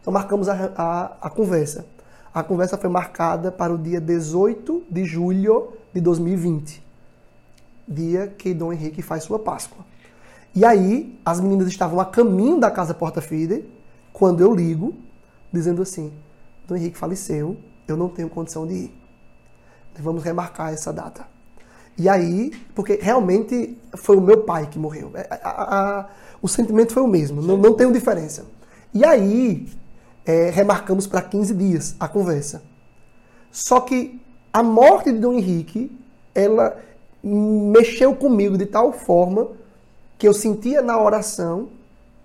Então marcamos a, a, a conversa. A conversa foi marcada para o dia 18 de julho de 2020. Dia que Dom Henrique faz sua Páscoa. E aí, as meninas estavam a caminho da casa Porta Fide, quando eu ligo, dizendo assim: Dom Henrique faleceu, eu não tenho condição de ir. Vamos remarcar essa data. E aí, porque realmente foi o meu pai que morreu. É, a, a, a, o sentimento foi o mesmo, não, não tem diferença. E aí, é, remarcamos para 15 dias a conversa. Só que a morte de Dom Henrique, ela mexeu comigo de tal forma que eu sentia na oração,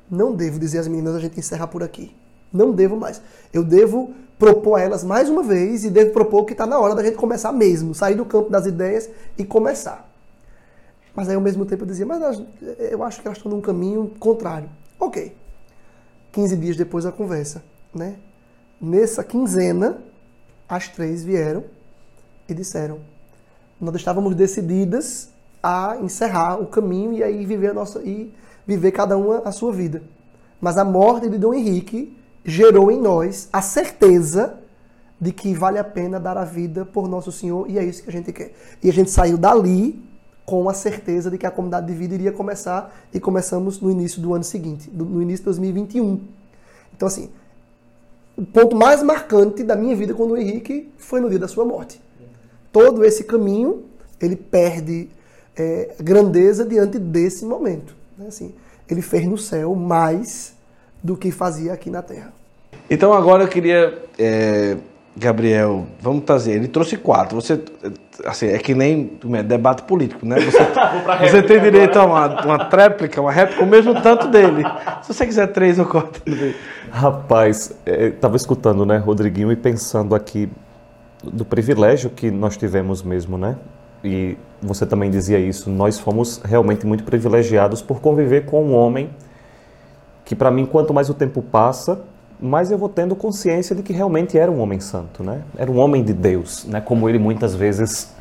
não devo dizer às meninas, a gente encerrar por aqui. Não devo mais. Eu devo propor a elas mais uma vez e devo propor que está na hora da gente começar mesmo, sair do campo das ideias e começar. Mas aí ao mesmo tempo eu dizia, mas eu acho que elas estão num caminho contrário. Ok. 15 dias depois da conversa, né? Nessa quinzena, as três vieram e disseram: Nós estávamos decididas a encerrar o caminho e aí viver a nossa e viver cada uma a sua vida. Mas a morte de Dom Henrique gerou em nós a certeza de que vale a pena dar a vida por nosso Senhor e é isso que a gente quer. E a gente saiu dali com a certeza de que a comunidade de vida iria começar e começamos no início do ano seguinte, no início de 2021. Então assim, o ponto mais marcante da minha vida com o Henrique foi no dia da sua morte. Todo esse caminho ele perde é, grandeza diante desse momento. Né? Assim, ele fez no céu mais do que fazia aqui na terra. Então agora eu queria é, Gabriel, vamos trazer. Ele trouxe quatro. Você, assim, é que nem é, debate político, né? Você, você tem direito a uma, uma tréplica, uma réplica, o mesmo tanto dele. Se você quiser três ou quatro. Rapaz, estava é, escutando, né, Rodriguinho, e pensando aqui do privilégio que nós tivemos mesmo, né? E você também dizia isso. Nós fomos realmente muito privilegiados por conviver com um homem que, para mim, quanto mais o tempo passa, mas eu vou tendo consciência de que realmente era um homem santo, né? Era um homem de Deus, né? Como ele muitas vezes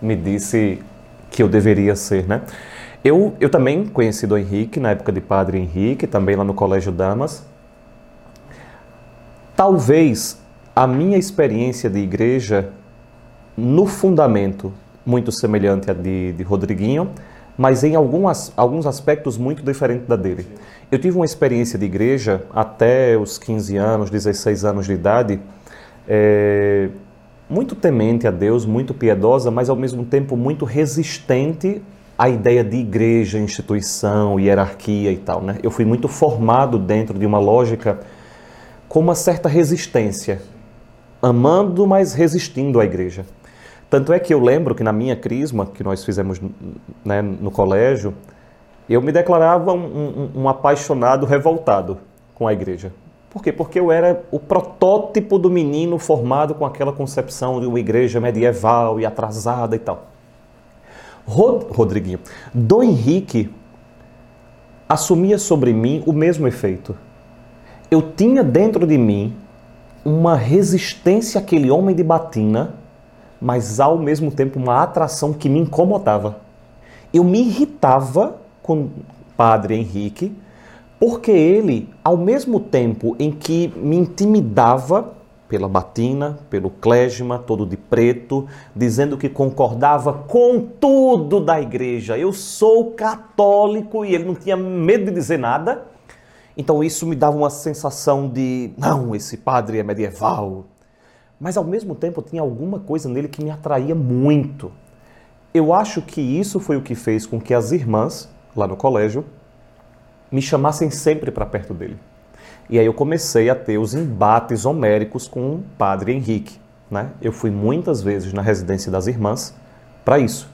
me disse que eu deveria ser, né? Eu, eu também conheci o Henrique na época de Padre Henrique, também lá no Colégio Damas. Talvez a minha experiência de igreja, no fundamento, muito semelhante à de, de Rodriguinho, mas em algumas, alguns aspectos muito diferente da dele. Eu tive uma experiência de igreja até os 15 anos, 16 anos de idade, é, muito temente a Deus, muito piedosa, mas ao mesmo tempo muito resistente à ideia de igreja, instituição, hierarquia e tal. Né? Eu fui muito formado dentro de uma lógica com uma certa resistência, amando, mas resistindo à igreja. Tanto é que eu lembro que na minha crisma, que nós fizemos né, no colégio, eu me declarava um, um, um apaixonado revoltado com a igreja. Por quê? Porque eu era o protótipo do menino formado com aquela concepção de uma igreja medieval e atrasada e tal. Rod Rodriguinho, Dom Henrique assumia sobre mim o mesmo efeito. Eu tinha dentro de mim uma resistência àquele homem de batina mas ao mesmo tempo uma atração que me incomodava. Eu me irritava com o padre Henrique, porque ele, ao mesmo tempo em que me intimidava pela batina, pelo clésima, todo de preto, dizendo que concordava com tudo da igreja. Eu sou católico e ele não tinha medo de dizer nada. Então isso me dava uma sensação de, não, esse padre é medieval, mas ao mesmo tempo tinha alguma coisa nele que me atraía muito. Eu acho que isso foi o que fez com que as irmãs, lá no colégio, me chamassem sempre para perto dele. E aí eu comecei a ter os embates homéricos com o padre Henrique. Né? Eu fui muitas vezes na residência das irmãs para isso,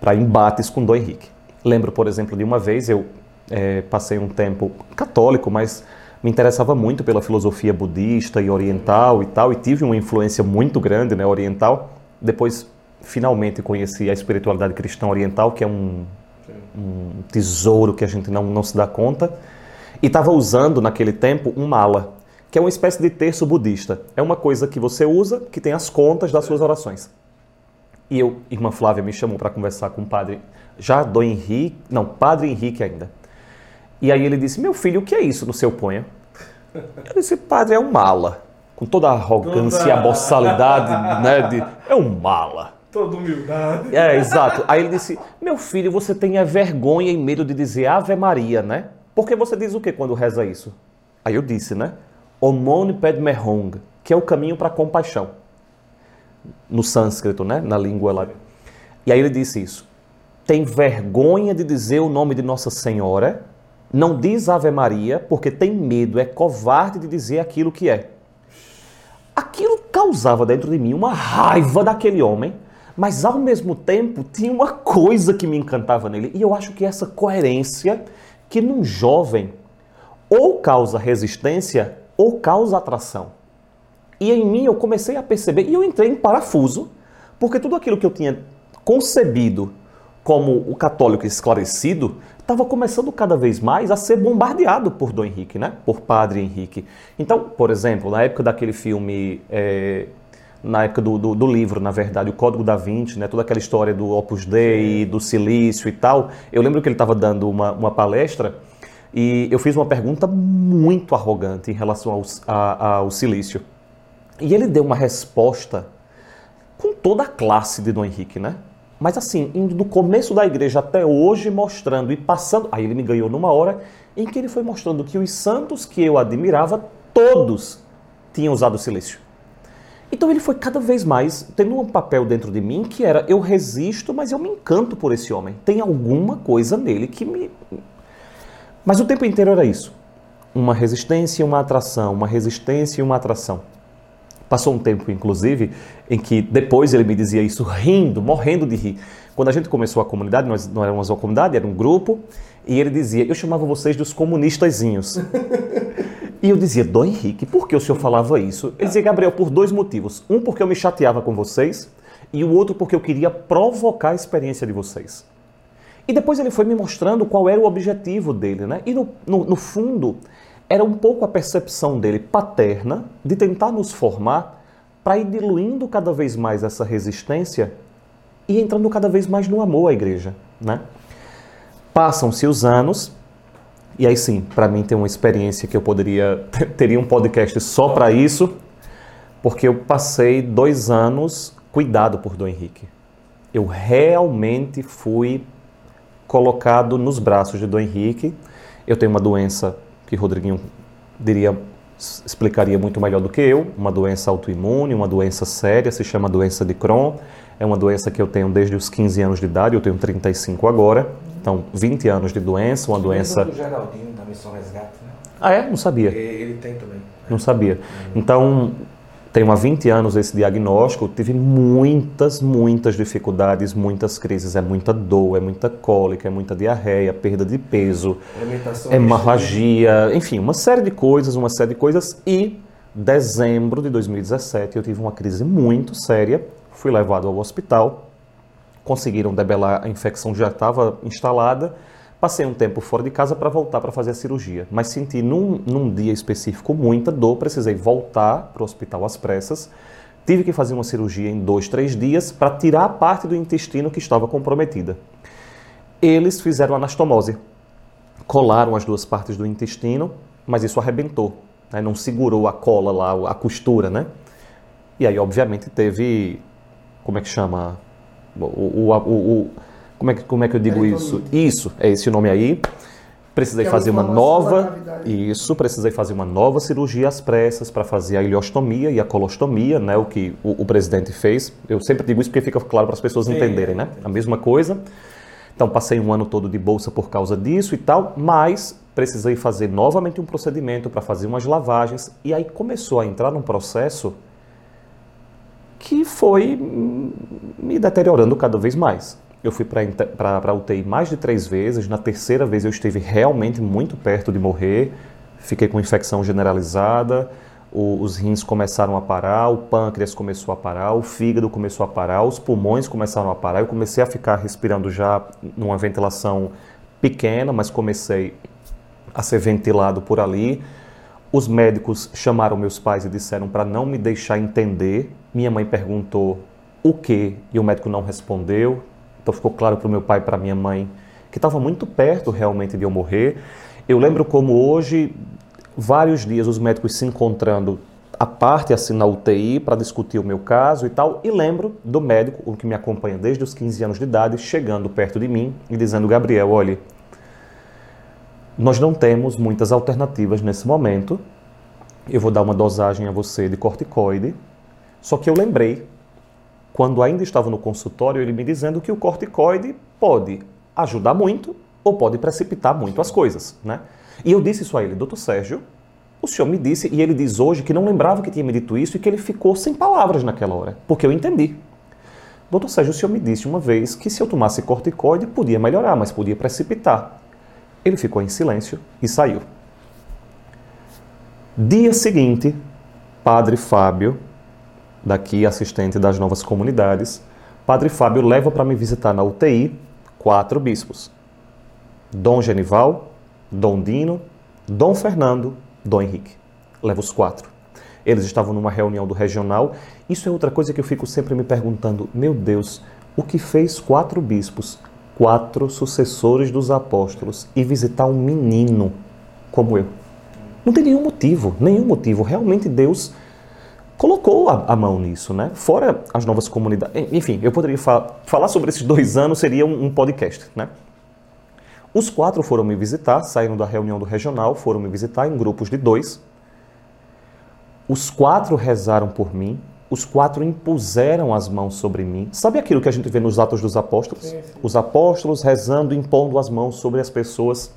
para embates com Dom Henrique. Lembro, por exemplo, de uma vez eu é, passei um tempo católico, mas me interessava muito pela filosofia budista e oriental e tal, e tive uma influência muito grande, né, oriental. Depois, finalmente, conheci a espiritualidade cristã oriental, que é um, um tesouro que a gente não, não se dá conta. E estava usando, naquele tempo, um mala, que é uma espécie de terço budista. É uma coisa que você usa, que tem as contas das suas orações. E eu, irmã Flávia, me chamou para conversar com o padre, já do Henrique, não, padre Henrique ainda. E aí ele disse: Meu filho, o que é isso no seu ponha? Eu disse: Padre, é um mala. Com toda a arrogância toda... e a boçalidade, né? De, é um mala. Toda humildade. É, exato. Aí ele disse: Meu filho, você tem a vergonha e medo de dizer Ave Maria, né? Porque você diz o que quando reza isso? Aí eu disse, né? Omone Padme Hong, que é o caminho para a compaixão. No sânscrito, né? Na língua lá. E aí ele disse isso. Tem vergonha de dizer o nome de Nossa Senhora não diz Ave Maria porque tem medo, é covarde de dizer aquilo que é. Aquilo causava dentro de mim uma raiva daquele homem, mas ao mesmo tempo tinha uma coisa que me encantava nele. E eu acho que essa coerência que num jovem ou causa resistência ou causa atração. E em mim eu comecei a perceber, e eu entrei em parafuso, porque tudo aquilo que eu tinha concebido como o católico esclarecido estava começando cada vez mais a ser bombardeado por Dom Henrique, né? por Padre Henrique. Então, por exemplo, na época daquele filme, é, na época do, do, do, livro, na verdade, o Código da Vinci, né? toda aquela história do Opus Dei, do silício e tal, eu lembro que ele estava dando uma, uma palestra e eu fiz uma pergunta muito arrogante em relação ao, a, ao silício. E ele deu uma resposta com toda a classe de Dom Henrique, né? Mas assim, indo do começo da igreja até hoje, mostrando e passando. Aí ele me ganhou numa hora em que ele foi mostrando que os santos que eu admirava, todos tinham usado o silêncio. Então ele foi cada vez mais tendo um papel dentro de mim que era eu resisto, mas eu me encanto por esse homem. Tem alguma coisa nele que me. Mas o tempo inteiro era isso. Uma resistência e uma atração, uma resistência e uma atração. Passou um tempo, inclusive, em que depois ele me dizia isso rindo, morrendo de rir. Quando a gente começou a comunidade, nós não éramos uma comunidade, era um grupo, e ele dizia: Eu chamava vocês dos comunistazinhos. e eu dizia: Dom Henrique, por que o senhor falava isso? Ele dizia: Gabriel, por dois motivos. Um, porque eu me chateava com vocês, e o outro, porque eu queria provocar a experiência de vocês. E depois ele foi me mostrando qual era o objetivo dele, né? E no, no, no fundo, era um pouco a percepção dele paterna de tentar nos formar para ir diluindo cada vez mais essa resistência e entrando cada vez mais no amor à igreja, né? Passam-se os anos e aí sim, para mim tem uma experiência que eu poderia teria um podcast só para isso, porque eu passei dois anos cuidado por Dom Henrique. Eu realmente fui colocado nos braços de Dom Henrique. Eu tenho uma doença que Rodriguinho diria explicaria muito melhor do que eu, uma doença autoimune, uma doença séria, se chama doença de Crohn. É uma doença que eu tenho desde os 15 anos de idade, eu tenho 35 agora. Então, 20 anos de doença, uma doença... do Geraldinho da Missão Resgate, né? Ah, é? Não sabia. Ele tem também. Não sabia. Então, tenho há 20 anos esse diagnóstico, tive muitas, muitas dificuldades, muitas crises. É muita dor, é muita cólica, é muita diarreia, perda de peso, hemorragia, enfim, uma série de coisas, uma série de coisas. E dezembro de 2017 eu tive uma crise muito séria, fui levado ao hospital, conseguiram debelar, a infecção já estava instalada Passei um tempo fora de casa para voltar para fazer a cirurgia, mas senti num, num dia específico muita dor, precisei voltar para o hospital às pressas. Tive que fazer uma cirurgia em dois, três dias para tirar a parte do intestino que estava comprometida. Eles fizeram anastomose, colaram as duas partes do intestino, mas isso arrebentou, né? não segurou a cola lá, a costura, né? E aí, obviamente, teve. Como é que chama? o, o, o como é que, como é que eu digo isso? Isso, é esse nome aí. Precisei é fazer uma nova. Isso, precisei fazer uma nova cirurgia às pressas para fazer a ileostomia e a colostomia, né? O que o, o, presidente fez. Eu sempre digo isso porque fica claro para as pessoas Sim, entenderem, né? A mesma coisa. Então passei um ano todo de bolsa por causa disso e tal, mas precisei fazer novamente um procedimento para fazer umas lavagens e aí começou a entrar num processo que foi me deteriorando cada vez mais. Eu fui para a UTI mais de três vezes. Na terceira vez eu estive realmente muito perto de morrer. Fiquei com infecção generalizada. O, os rins começaram a parar, o pâncreas começou a parar, o fígado começou a parar, os pulmões começaram a parar. Eu comecei a ficar respirando já numa ventilação pequena, mas comecei a ser ventilado por ali. Os médicos chamaram meus pais e disseram para não me deixar entender. Minha mãe perguntou o que e o médico não respondeu. Então ficou claro para o meu pai e para minha mãe que estava muito perto realmente de eu morrer. Eu lembro como hoje, vários dias, os médicos se encontrando a parte assim na UTI para discutir o meu caso e tal. E lembro do médico, o que me acompanha desde os 15 anos de idade, chegando perto de mim e dizendo: Gabriel, olhe, nós não temos muitas alternativas nesse momento. Eu vou dar uma dosagem a você de corticoide. Só que eu lembrei quando ainda estava no consultório, ele me dizendo que o corticoide pode ajudar muito ou pode precipitar muito as coisas, né? E eu disse isso a ele, doutor Sérgio, o senhor me disse, e ele diz hoje que não lembrava que tinha me dito isso e que ele ficou sem palavras naquela hora, porque eu entendi. Doutor Sérgio, o senhor me disse uma vez que se eu tomasse corticoide podia melhorar, mas podia precipitar. Ele ficou em silêncio e saiu. Dia seguinte, Padre Fábio daqui, assistente das novas comunidades, Padre Fábio leva para me visitar na UTI quatro bispos: Dom Genival, Dom Dino, Dom Fernando, Dom Henrique. Leva os quatro. Eles estavam numa reunião do regional. Isso é outra coisa que eu fico sempre me perguntando: meu Deus, o que fez quatro bispos, quatro sucessores dos apóstolos, e visitar um menino como eu? Não tem nenhum motivo, nenhum motivo. Realmente Deus colocou a, a, mão nisso, né? Fora as novas comunidades. Enfim, eu poderia fa falar sobre esses dois anos, seria um, um, podcast, né? Os quatro foram me visitar, saíram da reunião do regional, foram me visitar em grupos de dois. Os quatro rezaram por mim, os quatro impuseram as mãos sobre mim. Sabe aquilo que a gente vê nos Atos dos Apóstolos? Os apóstolos rezando, impondo as mãos sobre as pessoas.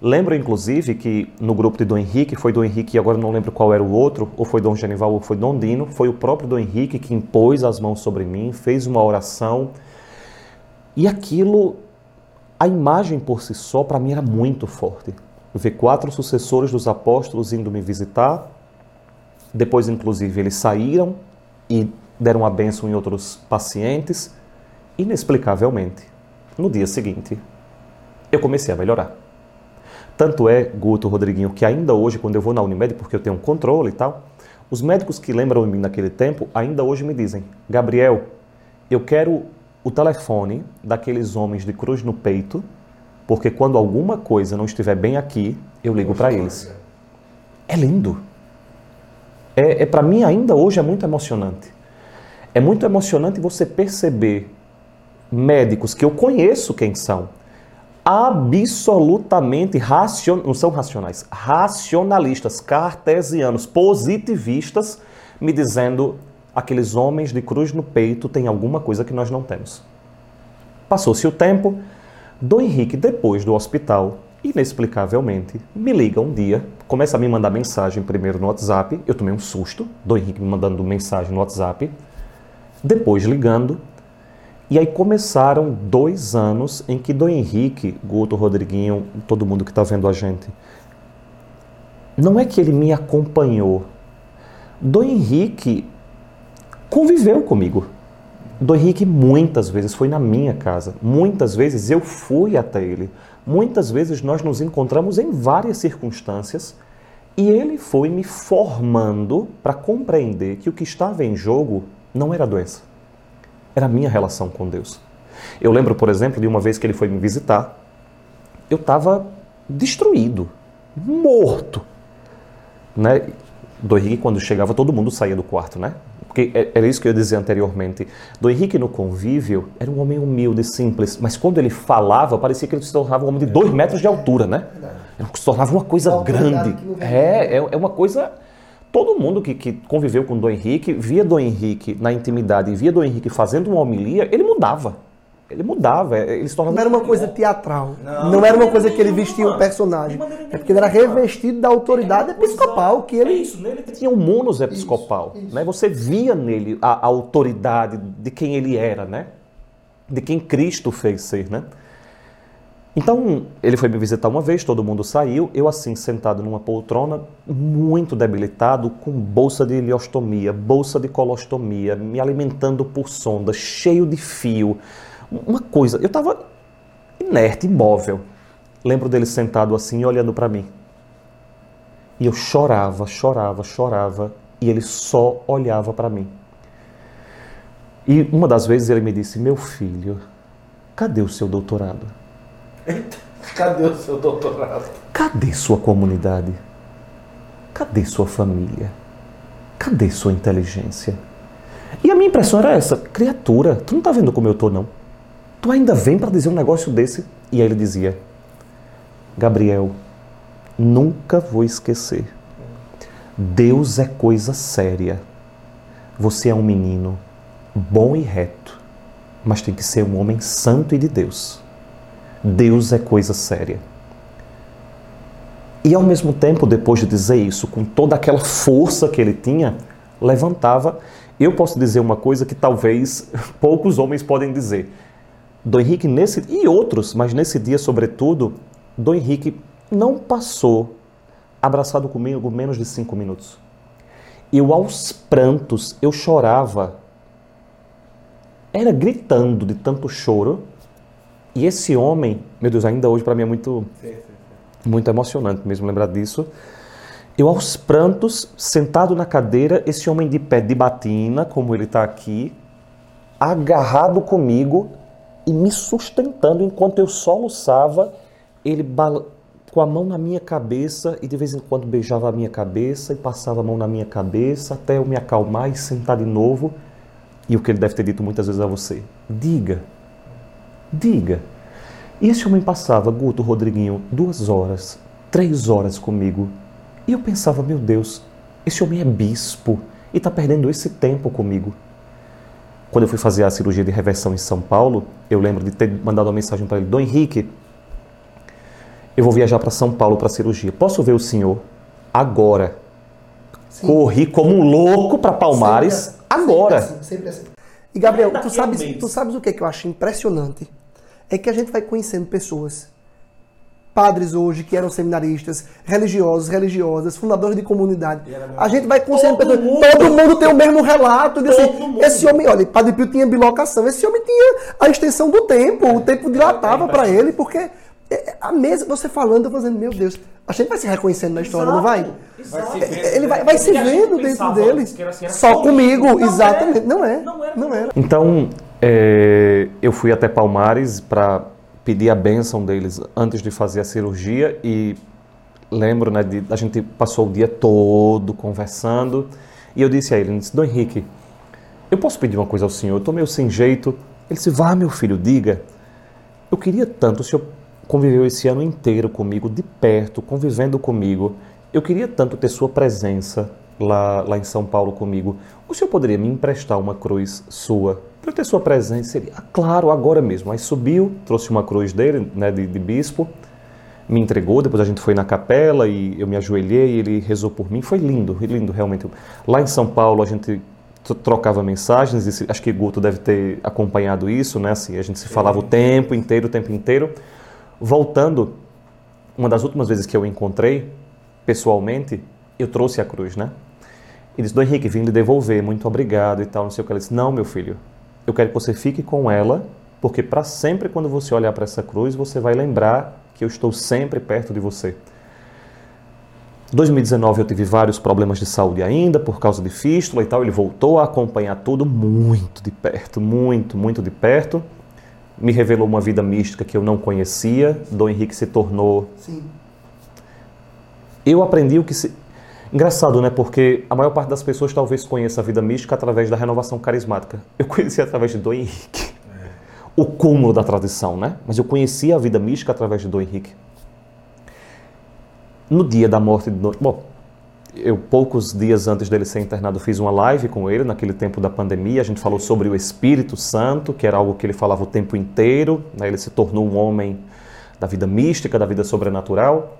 Lembro, inclusive, que no grupo de Dom Henrique, foi Dom Henrique, agora não lembro qual era o outro, ou foi Dom Genival ou foi Dom Dino, foi o próprio Dom Henrique que impôs as mãos sobre mim, fez uma oração. E aquilo, a imagem por si só, para mim era muito forte. Ver quatro sucessores dos apóstolos indo me visitar, depois, inclusive, eles saíram e deram a bênção em outros pacientes. Inexplicavelmente, no dia seguinte, eu comecei a melhorar. Tanto é, Guto, Rodriguinho, que ainda hoje, quando eu vou na Unimed, porque eu tenho um controle e tal, os médicos que lembram de mim naquele tempo, ainda hoje me dizem: Gabriel, eu quero o telefone daqueles homens de cruz no peito, porque quando alguma coisa não estiver bem aqui, eu ligo para eles. É lindo. É, é para mim ainda hoje é muito emocionante. É muito emocionante você perceber médicos que eu conheço quem são, absolutamente racion... não são racionais, racionalistas, cartesianos, positivistas, me dizendo aqueles homens de cruz no peito têm alguma coisa que nós não temos. Passou-se o tempo, Dom Henrique, depois do hospital, inexplicavelmente, me liga um dia, começa a me mandar mensagem primeiro no WhatsApp, eu tomei um susto, Dom Henrique me mandando mensagem no WhatsApp, depois ligando, e aí começaram dois anos em que Dom Henrique, Guto, Rodriguinho, todo mundo que está vendo a gente, não é que ele me acompanhou. Dom Henrique conviveu comigo. Dom Henrique muitas vezes foi na minha casa, muitas vezes eu fui até ele, muitas vezes nós nos encontramos em várias circunstâncias e ele foi me formando para compreender que o que estava em jogo não era doença era a minha relação com Deus. Eu lembro, por exemplo, de uma vez que ele foi me visitar, eu estava destruído, morto. Né? Do Henrique, quando chegava, todo mundo saía do quarto, né? Porque é, era isso que eu dizia anteriormente. Do Henrique, no convívio, era um homem humilde, simples, mas quando ele falava, parecia que ele se tornava um homem de dois metros de altura, né? Ele se tornava uma coisa grande. É, é, é uma coisa Todo mundo que, que conviveu com Dom Henrique, via Dom Henrique na intimidade e via Dom Henrique fazendo uma homilia, ele mudava. Ele mudava, ele se tornava... Não era uma coisa teatral. Não, não era uma coisa que ele vestia um personagem. É porque ele era revestido da autoridade episcopal que ele. É isso, nele tinha um monos episcopal. Isso, isso. Né? Você via nele a, a autoridade de quem ele era, né? De quem Cristo fez ser, né? Então, ele foi me visitar uma vez, todo mundo saiu, eu assim, sentado numa poltrona, muito debilitado, com bolsa de ileostomia, bolsa de colostomia, me alimentando por sonda, cheio de fio. Uma coisa, eu estava inerte, imóvel. Lembro dele sentado assim, olhando para mim. E eu chorava, chorava, chorava, e ele só olhava para mim. E uma das vezes ele me disse: Meu filho, cadê o seu doutorado? Cadê o seu doutorado? Cadê sua comunidade? Cadê sua família? Cadê sua inteligência? E a minha impressão era essa: criatura, tu não está vendo como eu estou, não? Tu ainda vem para dizer um negócio desse? E aí ele dizia: Gabriel, nunca vou esquecer. Deus é coisa séria. Você é um menino bom e reto, mas tem que ser um homem santo e de Deus. Deus é coisa séria. E ao mesmo tempo, depois de dizer isso, com toda aquela força que ele tinha, levantava. Eu posso dizer uma coisa que talvez poucos homens podem dizer. Dom Henrique, nesse, e outros, mas nesse dia sobretudo, Dom Henrique não passou abraçado comigo menos de cinco minutos. Eu, aos prantos, eu chorava. Era gritando de tanto choro e esse homem, meu Deus, ainda hoje para mim é muito, sim, sim, sim. muito emocionante mesmo lembrar disso. Eu aos prantos, sentado na cadeira, esse homem de pé de batina, como ele está aqui, agarrado comigo e me sustentando enquanto eu soluçava, ele com a mão na minha cabeça e de vez em quando beijava a minha cabeça e passava a mão na minha cabeça até eu me acalmar e sentar de novo. E o que ele deve ter dito muitas vezes a você: diga, Diga. E esse homem passava, Guto Rodriguinho, duas horas, três horas comigo. E eu pensava, meu Deus, esse homem é bispo e está perdendo esse tempo comigo. Quando eu fui fazer a cirurgia de reversão em São Paulo, eu lembro de ter mandado uma mensagem para ele: Dom Henrique, eu vou viajar para São Paulo para cirurgia. Posso ver o senhor agora? Sim. Corri como um louco para Palmares sempre, agora. Sempre assim, sempre assim. E Gabriel, tu sabes, tu sabes o que, é que eu acho impressionante? É que a gente vai conhecendo pessoas. Padres hoje que eram seminaristas, religiosos, religiosas, fundadores de comunidade. A gente vai conhecendo todo, mundo, todo mundo tem o mesmo relato. De assim, esse homem, olha, Padre Pio tinha bilocação, esse homem tinha a extensão do tempo, o tempo dilatava para ele, porque é, a mesa, você falando, eu vou dizendo, meu Deus, a gente vai se reconhecendo na história, Exato. não vai? Vai ele vai, vai se vendo dentro dele. Assim, Só comigo, não exatamente. Era. Não é. Não era. Não era. Então, é, eu fui até Palmares para pedir a bênção deles antes de fazer a cirurgia e lembro, né, de, a gente passou o dia todo conversando e eu disse a ele, disse, Dom Henrique, eu posso pedir uma coisa ao senhor? Eu estou meio sem jeito. Ele disse, vá meu filho, diga. Eu queria tanto, o senhor conviveu esse ano inteiro comigo, de perto, convivendo comigo. Eu queria tanto ter sua presença lá, lá em São Paulo comigo. O senhor poderia me emprestar uma cruz sua para ter sua presença? Ele, ah, claro, agora mesmo. Aí subiu, trouxe uma cruz dele, né, de, de bispo, me entregou. Depois a gente foi na capela e eu me ajoelhei e ele rezou por mim. Foi lindo, lindo realmente. Lá em São Paulo a gente trocava mensagens, acho que Guto deve ter acompanhado isso, né? Assim, a gente se falava o tempo inteiro, o tempo inteiro. Voltando, uma das últimas vezes que eu encontrei, pessoalmente, eu trouxe a cruz, né? E disse, Dom Henrique, vim lhe devolver, muito obrigado e tal, não sei o que. Ele disse, não, meu filho, eu quero que você fique com ela, porque para sempre, quando você olhar para essa cruz, você vai lembrar que eu estou sempre perto de você. 2019 eu tive vários problemas de saúde ainda, por causa de fístula e tal. Ele voltou a acompanhar tudo muito de perto, muito, muito de perto me revelou uma vida mística que eu não conhecia. Dom Henrique se tornou. Sim. Eu aprendi o que se. Engraçado, né? Porque a maior parte das pessoas talvez conheça a vida mística através da renovação carismática. Eu conheci através de Dom Henrique. É. O cúmulo da tradição, né? Mas eu conheci a vida mística através de Dom Henrique. No dia da morte de Dom. Bom, eu poucos dias antes dele ser internado fiz uma live com ele naquele tempo da pandemia. A gente falou sobre o Espírito Santo, que era algo que ele falava o tempo inteiro. Né? Ele se tornou um homem da vida mística, da vida sobrenatural.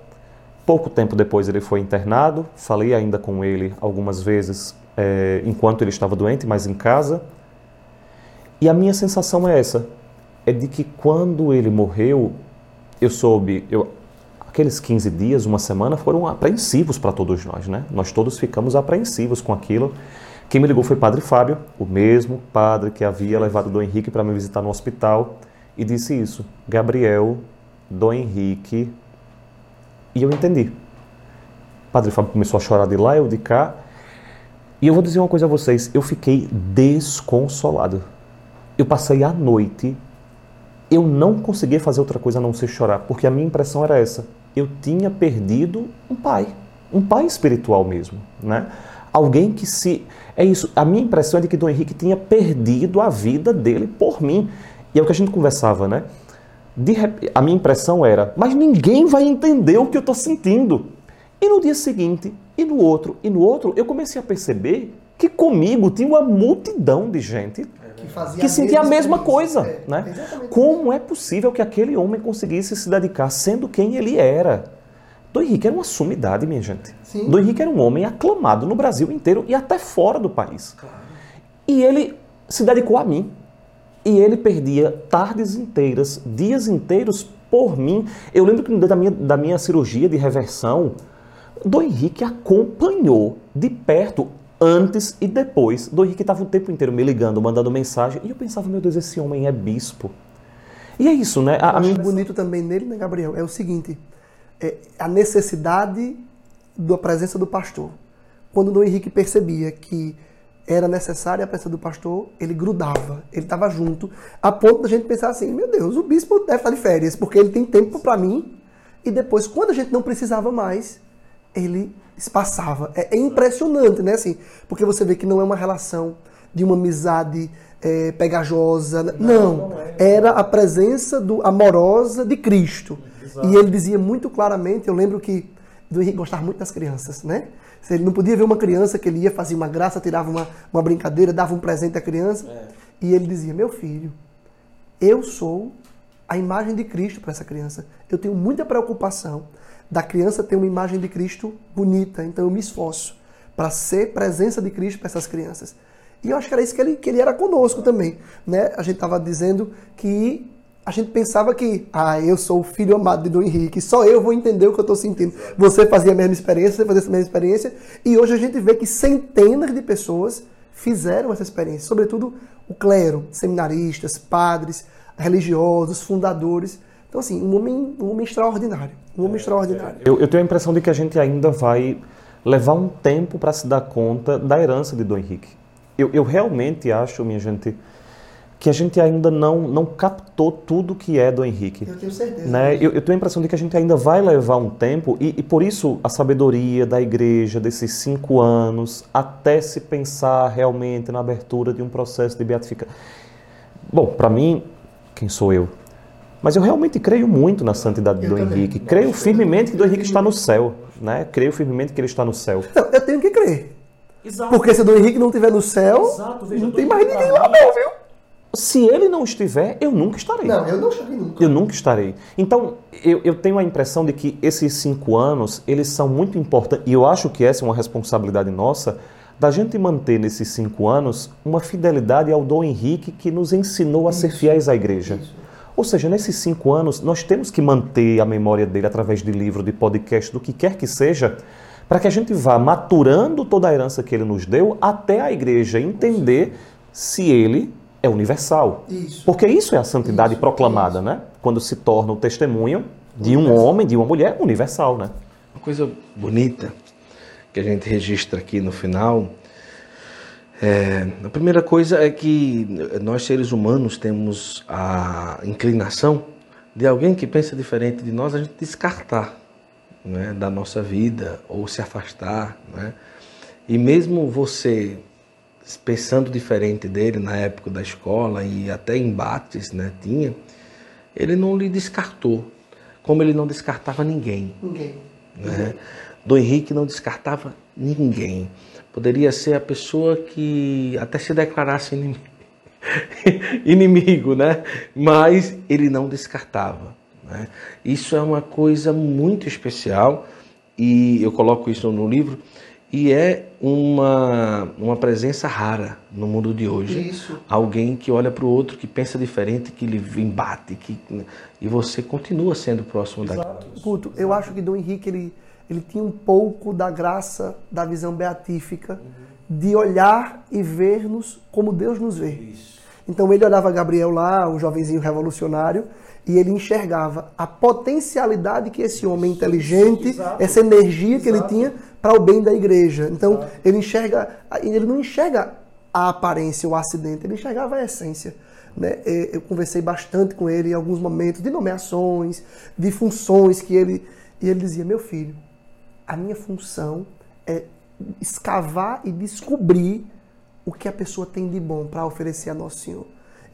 Pouco tempo depois ele foi internado. Falei ainda com ele algumas vezes é, enquanto ele estava doente, mas em casa. E a minha sensação é essa: é de que quando ele morreu, eu soube, eu aqueles 15 dias, uma semana, foram apreensivos para todos nós, né? Nós todos ficamos apreensivos com aquilo. Quem me ligou foi Padre Fábio, o mesmo padre que havia levado Dom Henrique para me visitar no hospital, e disse isso: Gabriel, Dom Henrique. E eu entendi. Padre Fábio começou a chorar de lá, eu de cá. E eu vou dizer uma coisa a vocês: eu fiquei desconsolado. Eu passei a noite eu não conseguia fazer outra coisa a não ser chorar, porque a minha impressão era essa eu tinha perdido um pai, um pai espiritual mesmo, né? Alguém que se é isso. A minha impressão é de que Dom Henrique tinha perdido a vida dele por mim. E é o que a gente conversava, né? De, a minha impressão era, mas ninguém vai entender o que eu estou sentindo. E no dia seguinte, e no outro, e no outro, eu comecei a perceber que comigo tinha uma multidão de gente que, que sentia a mesma coisa. É, né? Como é possível que aquele homem conseguisse se dedicar sendo quem ele era? Dom Henrique era uma sumidade, minha gente. Sim. Dom Henrique era um homem aclamado no Brasil inteiro e até fora do país. Claro. E ele se dedicou a mim. E ele perdia tardes inteiras, dias inteiros por mim. Eu lembro que no dia da minha, da minha cirurgia de reversão, Dom Henrique acompanhou de perto antes e depois do Henrique estava o tempo inteiro me ligando, mandando mensagem, e eu pensava, meu Deus, esse homem é bispo. E é isso, né? A, a minha... bonito também nele, né, Gabriel, é o seguinte, é a necessidade da presença do pastor. Quando o Dom Henrique percebia que era necessária a presença do pastor, ele grudava, ele estava junto, a ponto da gente pensar assim, meu Deus, o bispo deve estar de férias, porque ele tem tempo para mim, e depois, quando a gente não precisava mais, ele espaçava. É, é, impressionante, né? Assim, porque você vê que não é uma relação de uma amizade é, pegajosa. Não, não, não é. era a presença do amorosa de Cristo. Exato. E ele dizia muito claramente, eu lembro que do Henrique gostava muito das crianças, né? Se ele não podia ver uma criança que ele ia fazer uma graça, tirava uma, uma brincadeira, dava um presente à criança. É. E ele dizia: Meu filho, eu sou a imagem de Cristo para essa criança. Eu tenho muita preocupação da criança ter uma imagem de Cristo bonita, então eu me esforço para ser presença de Cristo para essas crianças. E eu acho que era isso que ele, que ele era conosco também. Né? A gente estava dizendo que a gente pensava que, ah, eu sou o filho amado de Dom Henrique, só eu vou entender o que eu estou sentindo. Você fazia a mesma experiência, você fazia essa mesma experiência, e hoje a gente vê que centenas de pessoas fizeram essa experiência, sobretudo o clero, seminaristas, padres, religiosos, fundadores. Então, assim, um homem, um homem extraordinário. Um homem extraordinário. Eu, eu tenho a impressão de que a gente ainda vai levar um tempo para se dar conta da herança de Dom Henrique. Eu, eu realmente acho, minha gente, que a gente ainda não, não captou tudo que é Dom Henrique. Eu tenho certeza. Né? Eu, eu, tenho a impressão de que a gente ainda vai levar um tempo, e, e, por isso a sabedoria da igreja desses cinco anos, até se pensar realmente na abertura de um processo de beatificação. Bom, para mim, quem sou eu? Mas eu realmente creio muito na santidade de Dom Henrique. Creio firmemente que Dom Henrique está no céu. Né? Creio firmemente que ele está no céu. Não, eu tenho que crer. Exato. Porque se Dom Henrique não estiver no céu, Exato, veja, não tem mais ninguém lá não, viu? Se ele não estiver, eu nunca estarei. Não, eu não estarei nunca. Eu nunca estarei. Então, eu, eu tenho a impressão de que esses cinco anos, eles são muito importantes, e eu acho que essa é uma responsabilidade nossa, da gente manter nesses cinco anos uma fidelidade ao Dom Henrique que nos ensinou a Isso. ser fiéis à igreja. Isso. Ou seja, nesses cinco anos, nós temos que manter a memória dele através de livro, de podcast, do que quer que seja, para que a gente vá maturando toda a herança que ele nos deu até a igreja entender se ele é universal. Isso. Porque isso é a santidade isso, proclamada, isso. né? Quando se torna o testemunho de um homem, de uma mulher universal, né? Uma coisa bonita que a gente registra aqui no final é, a primeira coisa é que nós seres humanos temos a inclinação de alguém que pensa diferente de nós a gente descartar né, da nossa vida ou se afastar. Né? E mesmo você pensando diferente dele na época da escola e até embates né, tinha, ele não lhe descartou, como ele não descartava ninguém. Ninguém. Né? Dom Henrique não descartava ninguém. Poderia ser a pessoa que até se declarasse inimigo, inimigo né? Mas ele não descartava. Né? Isso é uma coisa muito especial e eu coloco isso no livro e é uma, uma presença rara no mundo de hoje. Isso. Alguém que olha para o outro, que pensa diferente, que lhe embate, que, e você continua sendo próximo Exato. da Puto, eu acho que Dom Henrique ele ele tinha um pouco da graça da visão beatífica, uhum. de olhar e ver-nos como Deus nos vê. Isso. Então ele olhava Gabriel lá, o jovenzinho revolucionário, e ele enxergava a potencialidade que esse homem inteligente, Exato. essa energia que Exato. ele tinha para o bem da igreja. Então Exato. ele enxerga, ele não enxerga a aparência, o acidente, ele enxergava a essência. Né? Eu conversei bastante com ele em alguns momentos de nomeações, de funções que ele. E ele dizia: Meu filho, a minha função é escavar e descobrir o que a pessoa tem de bom para oferecer a Nosso Senhor.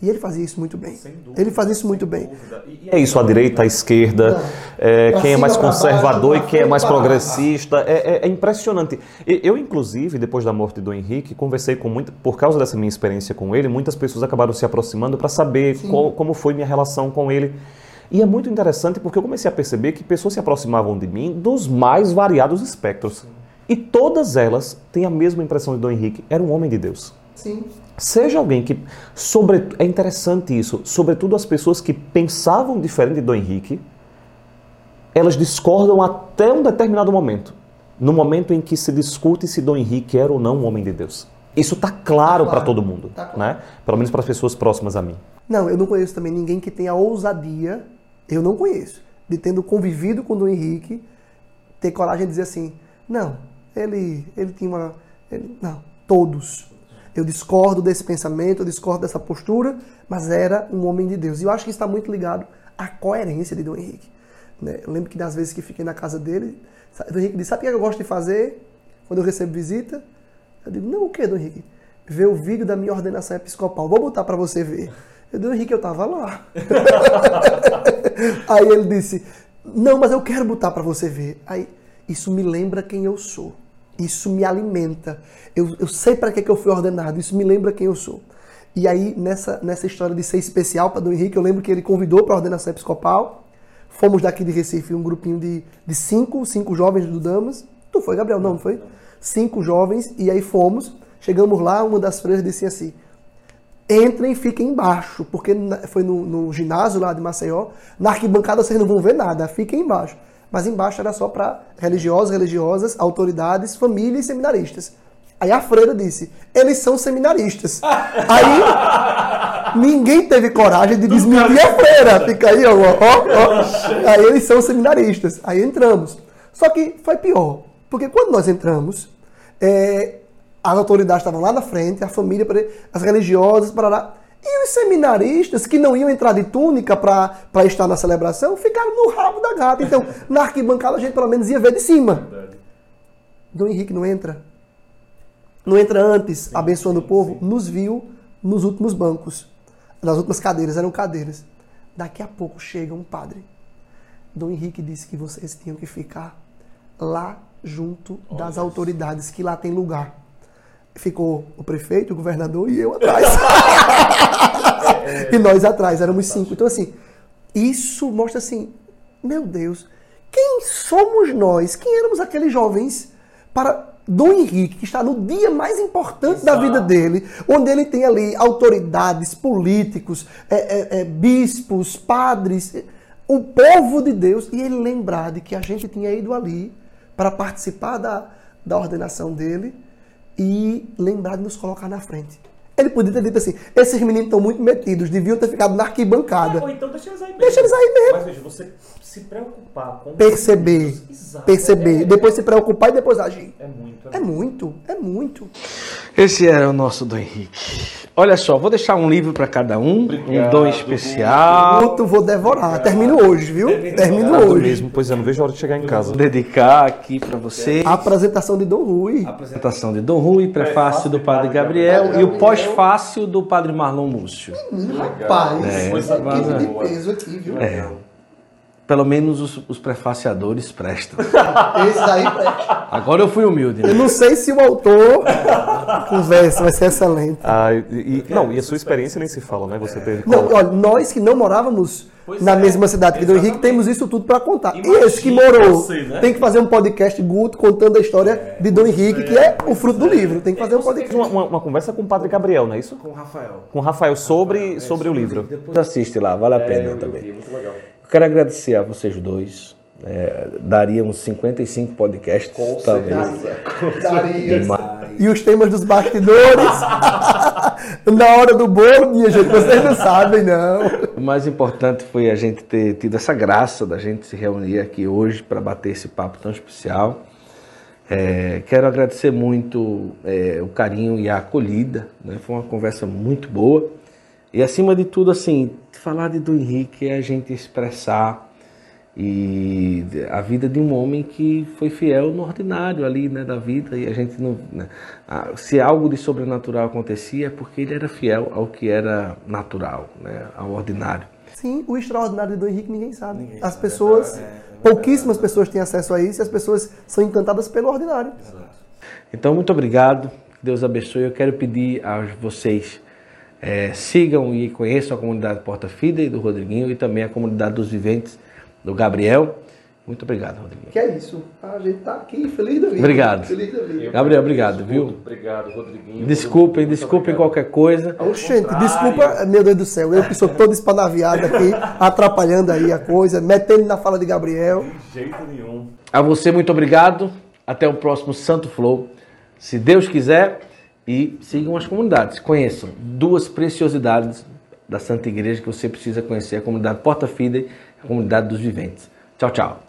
E ele fazia isso muito bem. Dúvida, ele fazia isso muito bem. E é isso, a direita, a esquerda, é, quem é mais conservador baixo, e quem é mais progressista. É, é, é, impressionante. Eu, inclusive, depois da morte do Henrique, conversei com muito, por causa dessa minha experiência com ele, muitas pessoas acabaram se aproximando para saber qual, como foi minha relação com ele. E é muito interessante porque eu comecei a perceber que pessoas se aproximavam de mim dos mais variados espectros. E todas elas têm a mesma impressão de Dom Henrique. Era um homem de Deus. Sim. Seja alguém que. Sobre, é interessante isso. Sobretudo as pessoas que pensavam diferente de Dom Henrique, elas discordam até um determinado momento. No momento em que se discute se Dom Henrique era ou não um homem de Deus. Isso está claro, tá claro para todo mundo, tá claro. né? Pelo menos para as pessoas próximas a mim. Não, eu não conheço também ninguém que tenha ousadia eu não conheço, de tendo convivido com o Dom Henrique, ter coragem de dizer assim, não, ele, ele tinha uma. Ele, não, todos. Eu discordo desse pensamento, eu discordo dessa postura, mas era um homem de Deus. E eu acho que está muito ligado à coerência de Dom Henrique. Né? Eu lembro que das vezes que fiquei na casa dele, Dom Henrique disse: Sabe o que eu gosto de fazer quando eu recebo visita? Eu digo: Não, o que, Dom Henrique? Ver o vídeo da minha ordenação episcopal. Vou botar para você ver. Eu disse, Henrique, eu estava lá. Aí ele disse, não, mas eu quero botar para você ver. Aí, isso me lembra quem eu sou. Isso me alimenta. Eu, eu sei para que, que eu fui ordenado. Isso me lembra quem eu sou. E aí, nessa, nessa história de ser especial para Dom Henrique, eu lembro que ele convidou para a ordenação episcopal. Fomos daqui de Recife, um grupinho de, de cinco, cinco jovens do Damas. Tu foi, Gabriel? Não, não foi? Cinco jovens, e aí fomos. Chegamos lá, uma das freiras disse assim: entrem e fiquem embaixo, porque foi no, no, ginásio lá de Maceió. Na arquibancada vocês não vão ver nada, fiquem embaixo. Mas embaixo era só para religiosos, religiosas, autoridades, famílias e seminaristas. Aí a freira disse: eles são seminaristas. aí ninguém teve coragem de desmentir a freira. Fica aí, ó, ó, ó. Aí eles são seminaristas. Aí entramos. Só que foi pior, porque quando nós entramos, é, as autoridades estavam lá na frente, a família, as religiosas, para lá. E os seminaristas que não iam entrar de túnica para estar na celebração ficaram no rabo da gata. Então, na arquibancada a gente pelo menos ia ver de cima. Dom Henrique não entra. Não entra antes, sim, abençoando sim, o povo. Sim. Nos viu nos últimos bancos. Nas últimas cadeiras, eram cadeiras. Daqui a pouco chega um padre. Dom Henrique disse que vocês tinham que ficar lá junto das autoridades, que lá tem lugar ficou o prefeito, o governador e eu atrás. e nós atrás, éramos cinco. Então, assim, isso mostra assim, meu Deus, quem somos nós? Quem éramos aqueles jovens para Dom Henrique, que está no dia mais importante Exato. da vida dele, onde ele tem ali autoridades, políticos, é, é, é, bispos, padres, o povo de Deus, e ele lembrar de que a gente tinha ido ali para participar da, da ordenação dele e lembrar de nos colocar na frente. Ele podia ter dito assim: esses meninos estão muito metidos, deviam ter ficado na arquibancada. É, ou então deixa eles aí mesmo. Deixa eles aí mesmo. Mas veja, você se preocupar com. Perceber. perceber. É, depois se preocupar e depois agir. É muito. É, é muito. É muito. Esse era o nosso do Henrique. Olha só, vou deixar um livro para cada um, Obrigado, um dom especial. Muito vou devorar. Termino hoje, viu? Termino hoje. mesmo, pois é, não vejo a hora de chegar em casa. Vou dedicar aqui para você. A apresentação de Dom Rui. A apresentação de Dom Rui, prefácio do Padre Gabriel e o pós-fácil do Padre Marlon Múcio. Rapaz, é, é, de peso aqui, viu? É. Pelo menos os, os prefaciadores prestam. Esse aí presta. Agora eu fui humilde. Né? Eu não sei se o autor conversa, vai ser excelente. Ah, e, não, e a sua experiência nem se fala, né? Você teve. Não, olha, nós que não morávamos pois na é, mesma cidade que Dom Henrique temos isso tudo para contar. Imagina e esse que morou você, né? tem que fazer um podcast Guto contando a história é, de Dom Henrique, é, que é o fruto do livro. Tem que fazer um podcast. Uma, uma, uma, conversa com o Padre Gabriel, não é isso? Com o Rafael. Com o Rafael sobre, Rafael, sobre o livro. Depois assiste lá, vale a é, pena também. Vi, muito legal. Quero agradecer a vocês dois. É, daria uns 55 podcasts, Com talvez. Daria. E os temas dos bastidores. Na hora do bolo, minha gente, vocês não sabem, não. O mais importante foi a gente ter tido essa graça da gente se reunir aqui hoje para bater esse papo tão especial. É, quero agradecer muito é, o carinho e a acolhida. Né? Foi uma conversa muito boa. E acima de tudo, assim, falar de Dom Henrique é a gente expressar e a vida de um homem que foi fiel no ordinário ali, né, da vida. E a gente não, né, se algo de sobrenatural acontecia, é porque ele era fiel ao que era natural, né, ao ordinário. Sim, o extraordinário de Dom Henrique ninguém sabe. Ninguém as sabe, pessoas, é, é, pouquíssimas pessoas têm acesso a isso e as pessoas são encantadas pelo ordinário. Então, muito obrigado. Deus abençoe. Eu quero pedir a vocês é, sigam e conheçam a comunidade Porta Fida e do Rodriguinho e também a comunidade dos viventes do Gabriel. Muito obrigado, Rodriguinho. Que é isso. A gente tá aqui feliz da vida. Obrigado. Feliz da vida. Gabriel, obrigado, viu? Obrigado, Rodriguinho. Desculpem, desculpem qualquer coisa. Oxente, desculpa, meu Deus do céu. Eu que sou todo espanaviado aqui, atrapalhando aí a coisa, metendo na fala de Gabriel. De jeito nenhum. A você, muito obrigado. Até o próximo Santo Flow. Se Deus quiser e sigam as comunidades. Conheçam duas preciosidades da Santa Igreja que você precisa conhecer: a comunidade Porta Fide e a comunidade dos viventes. Tchau, tchau.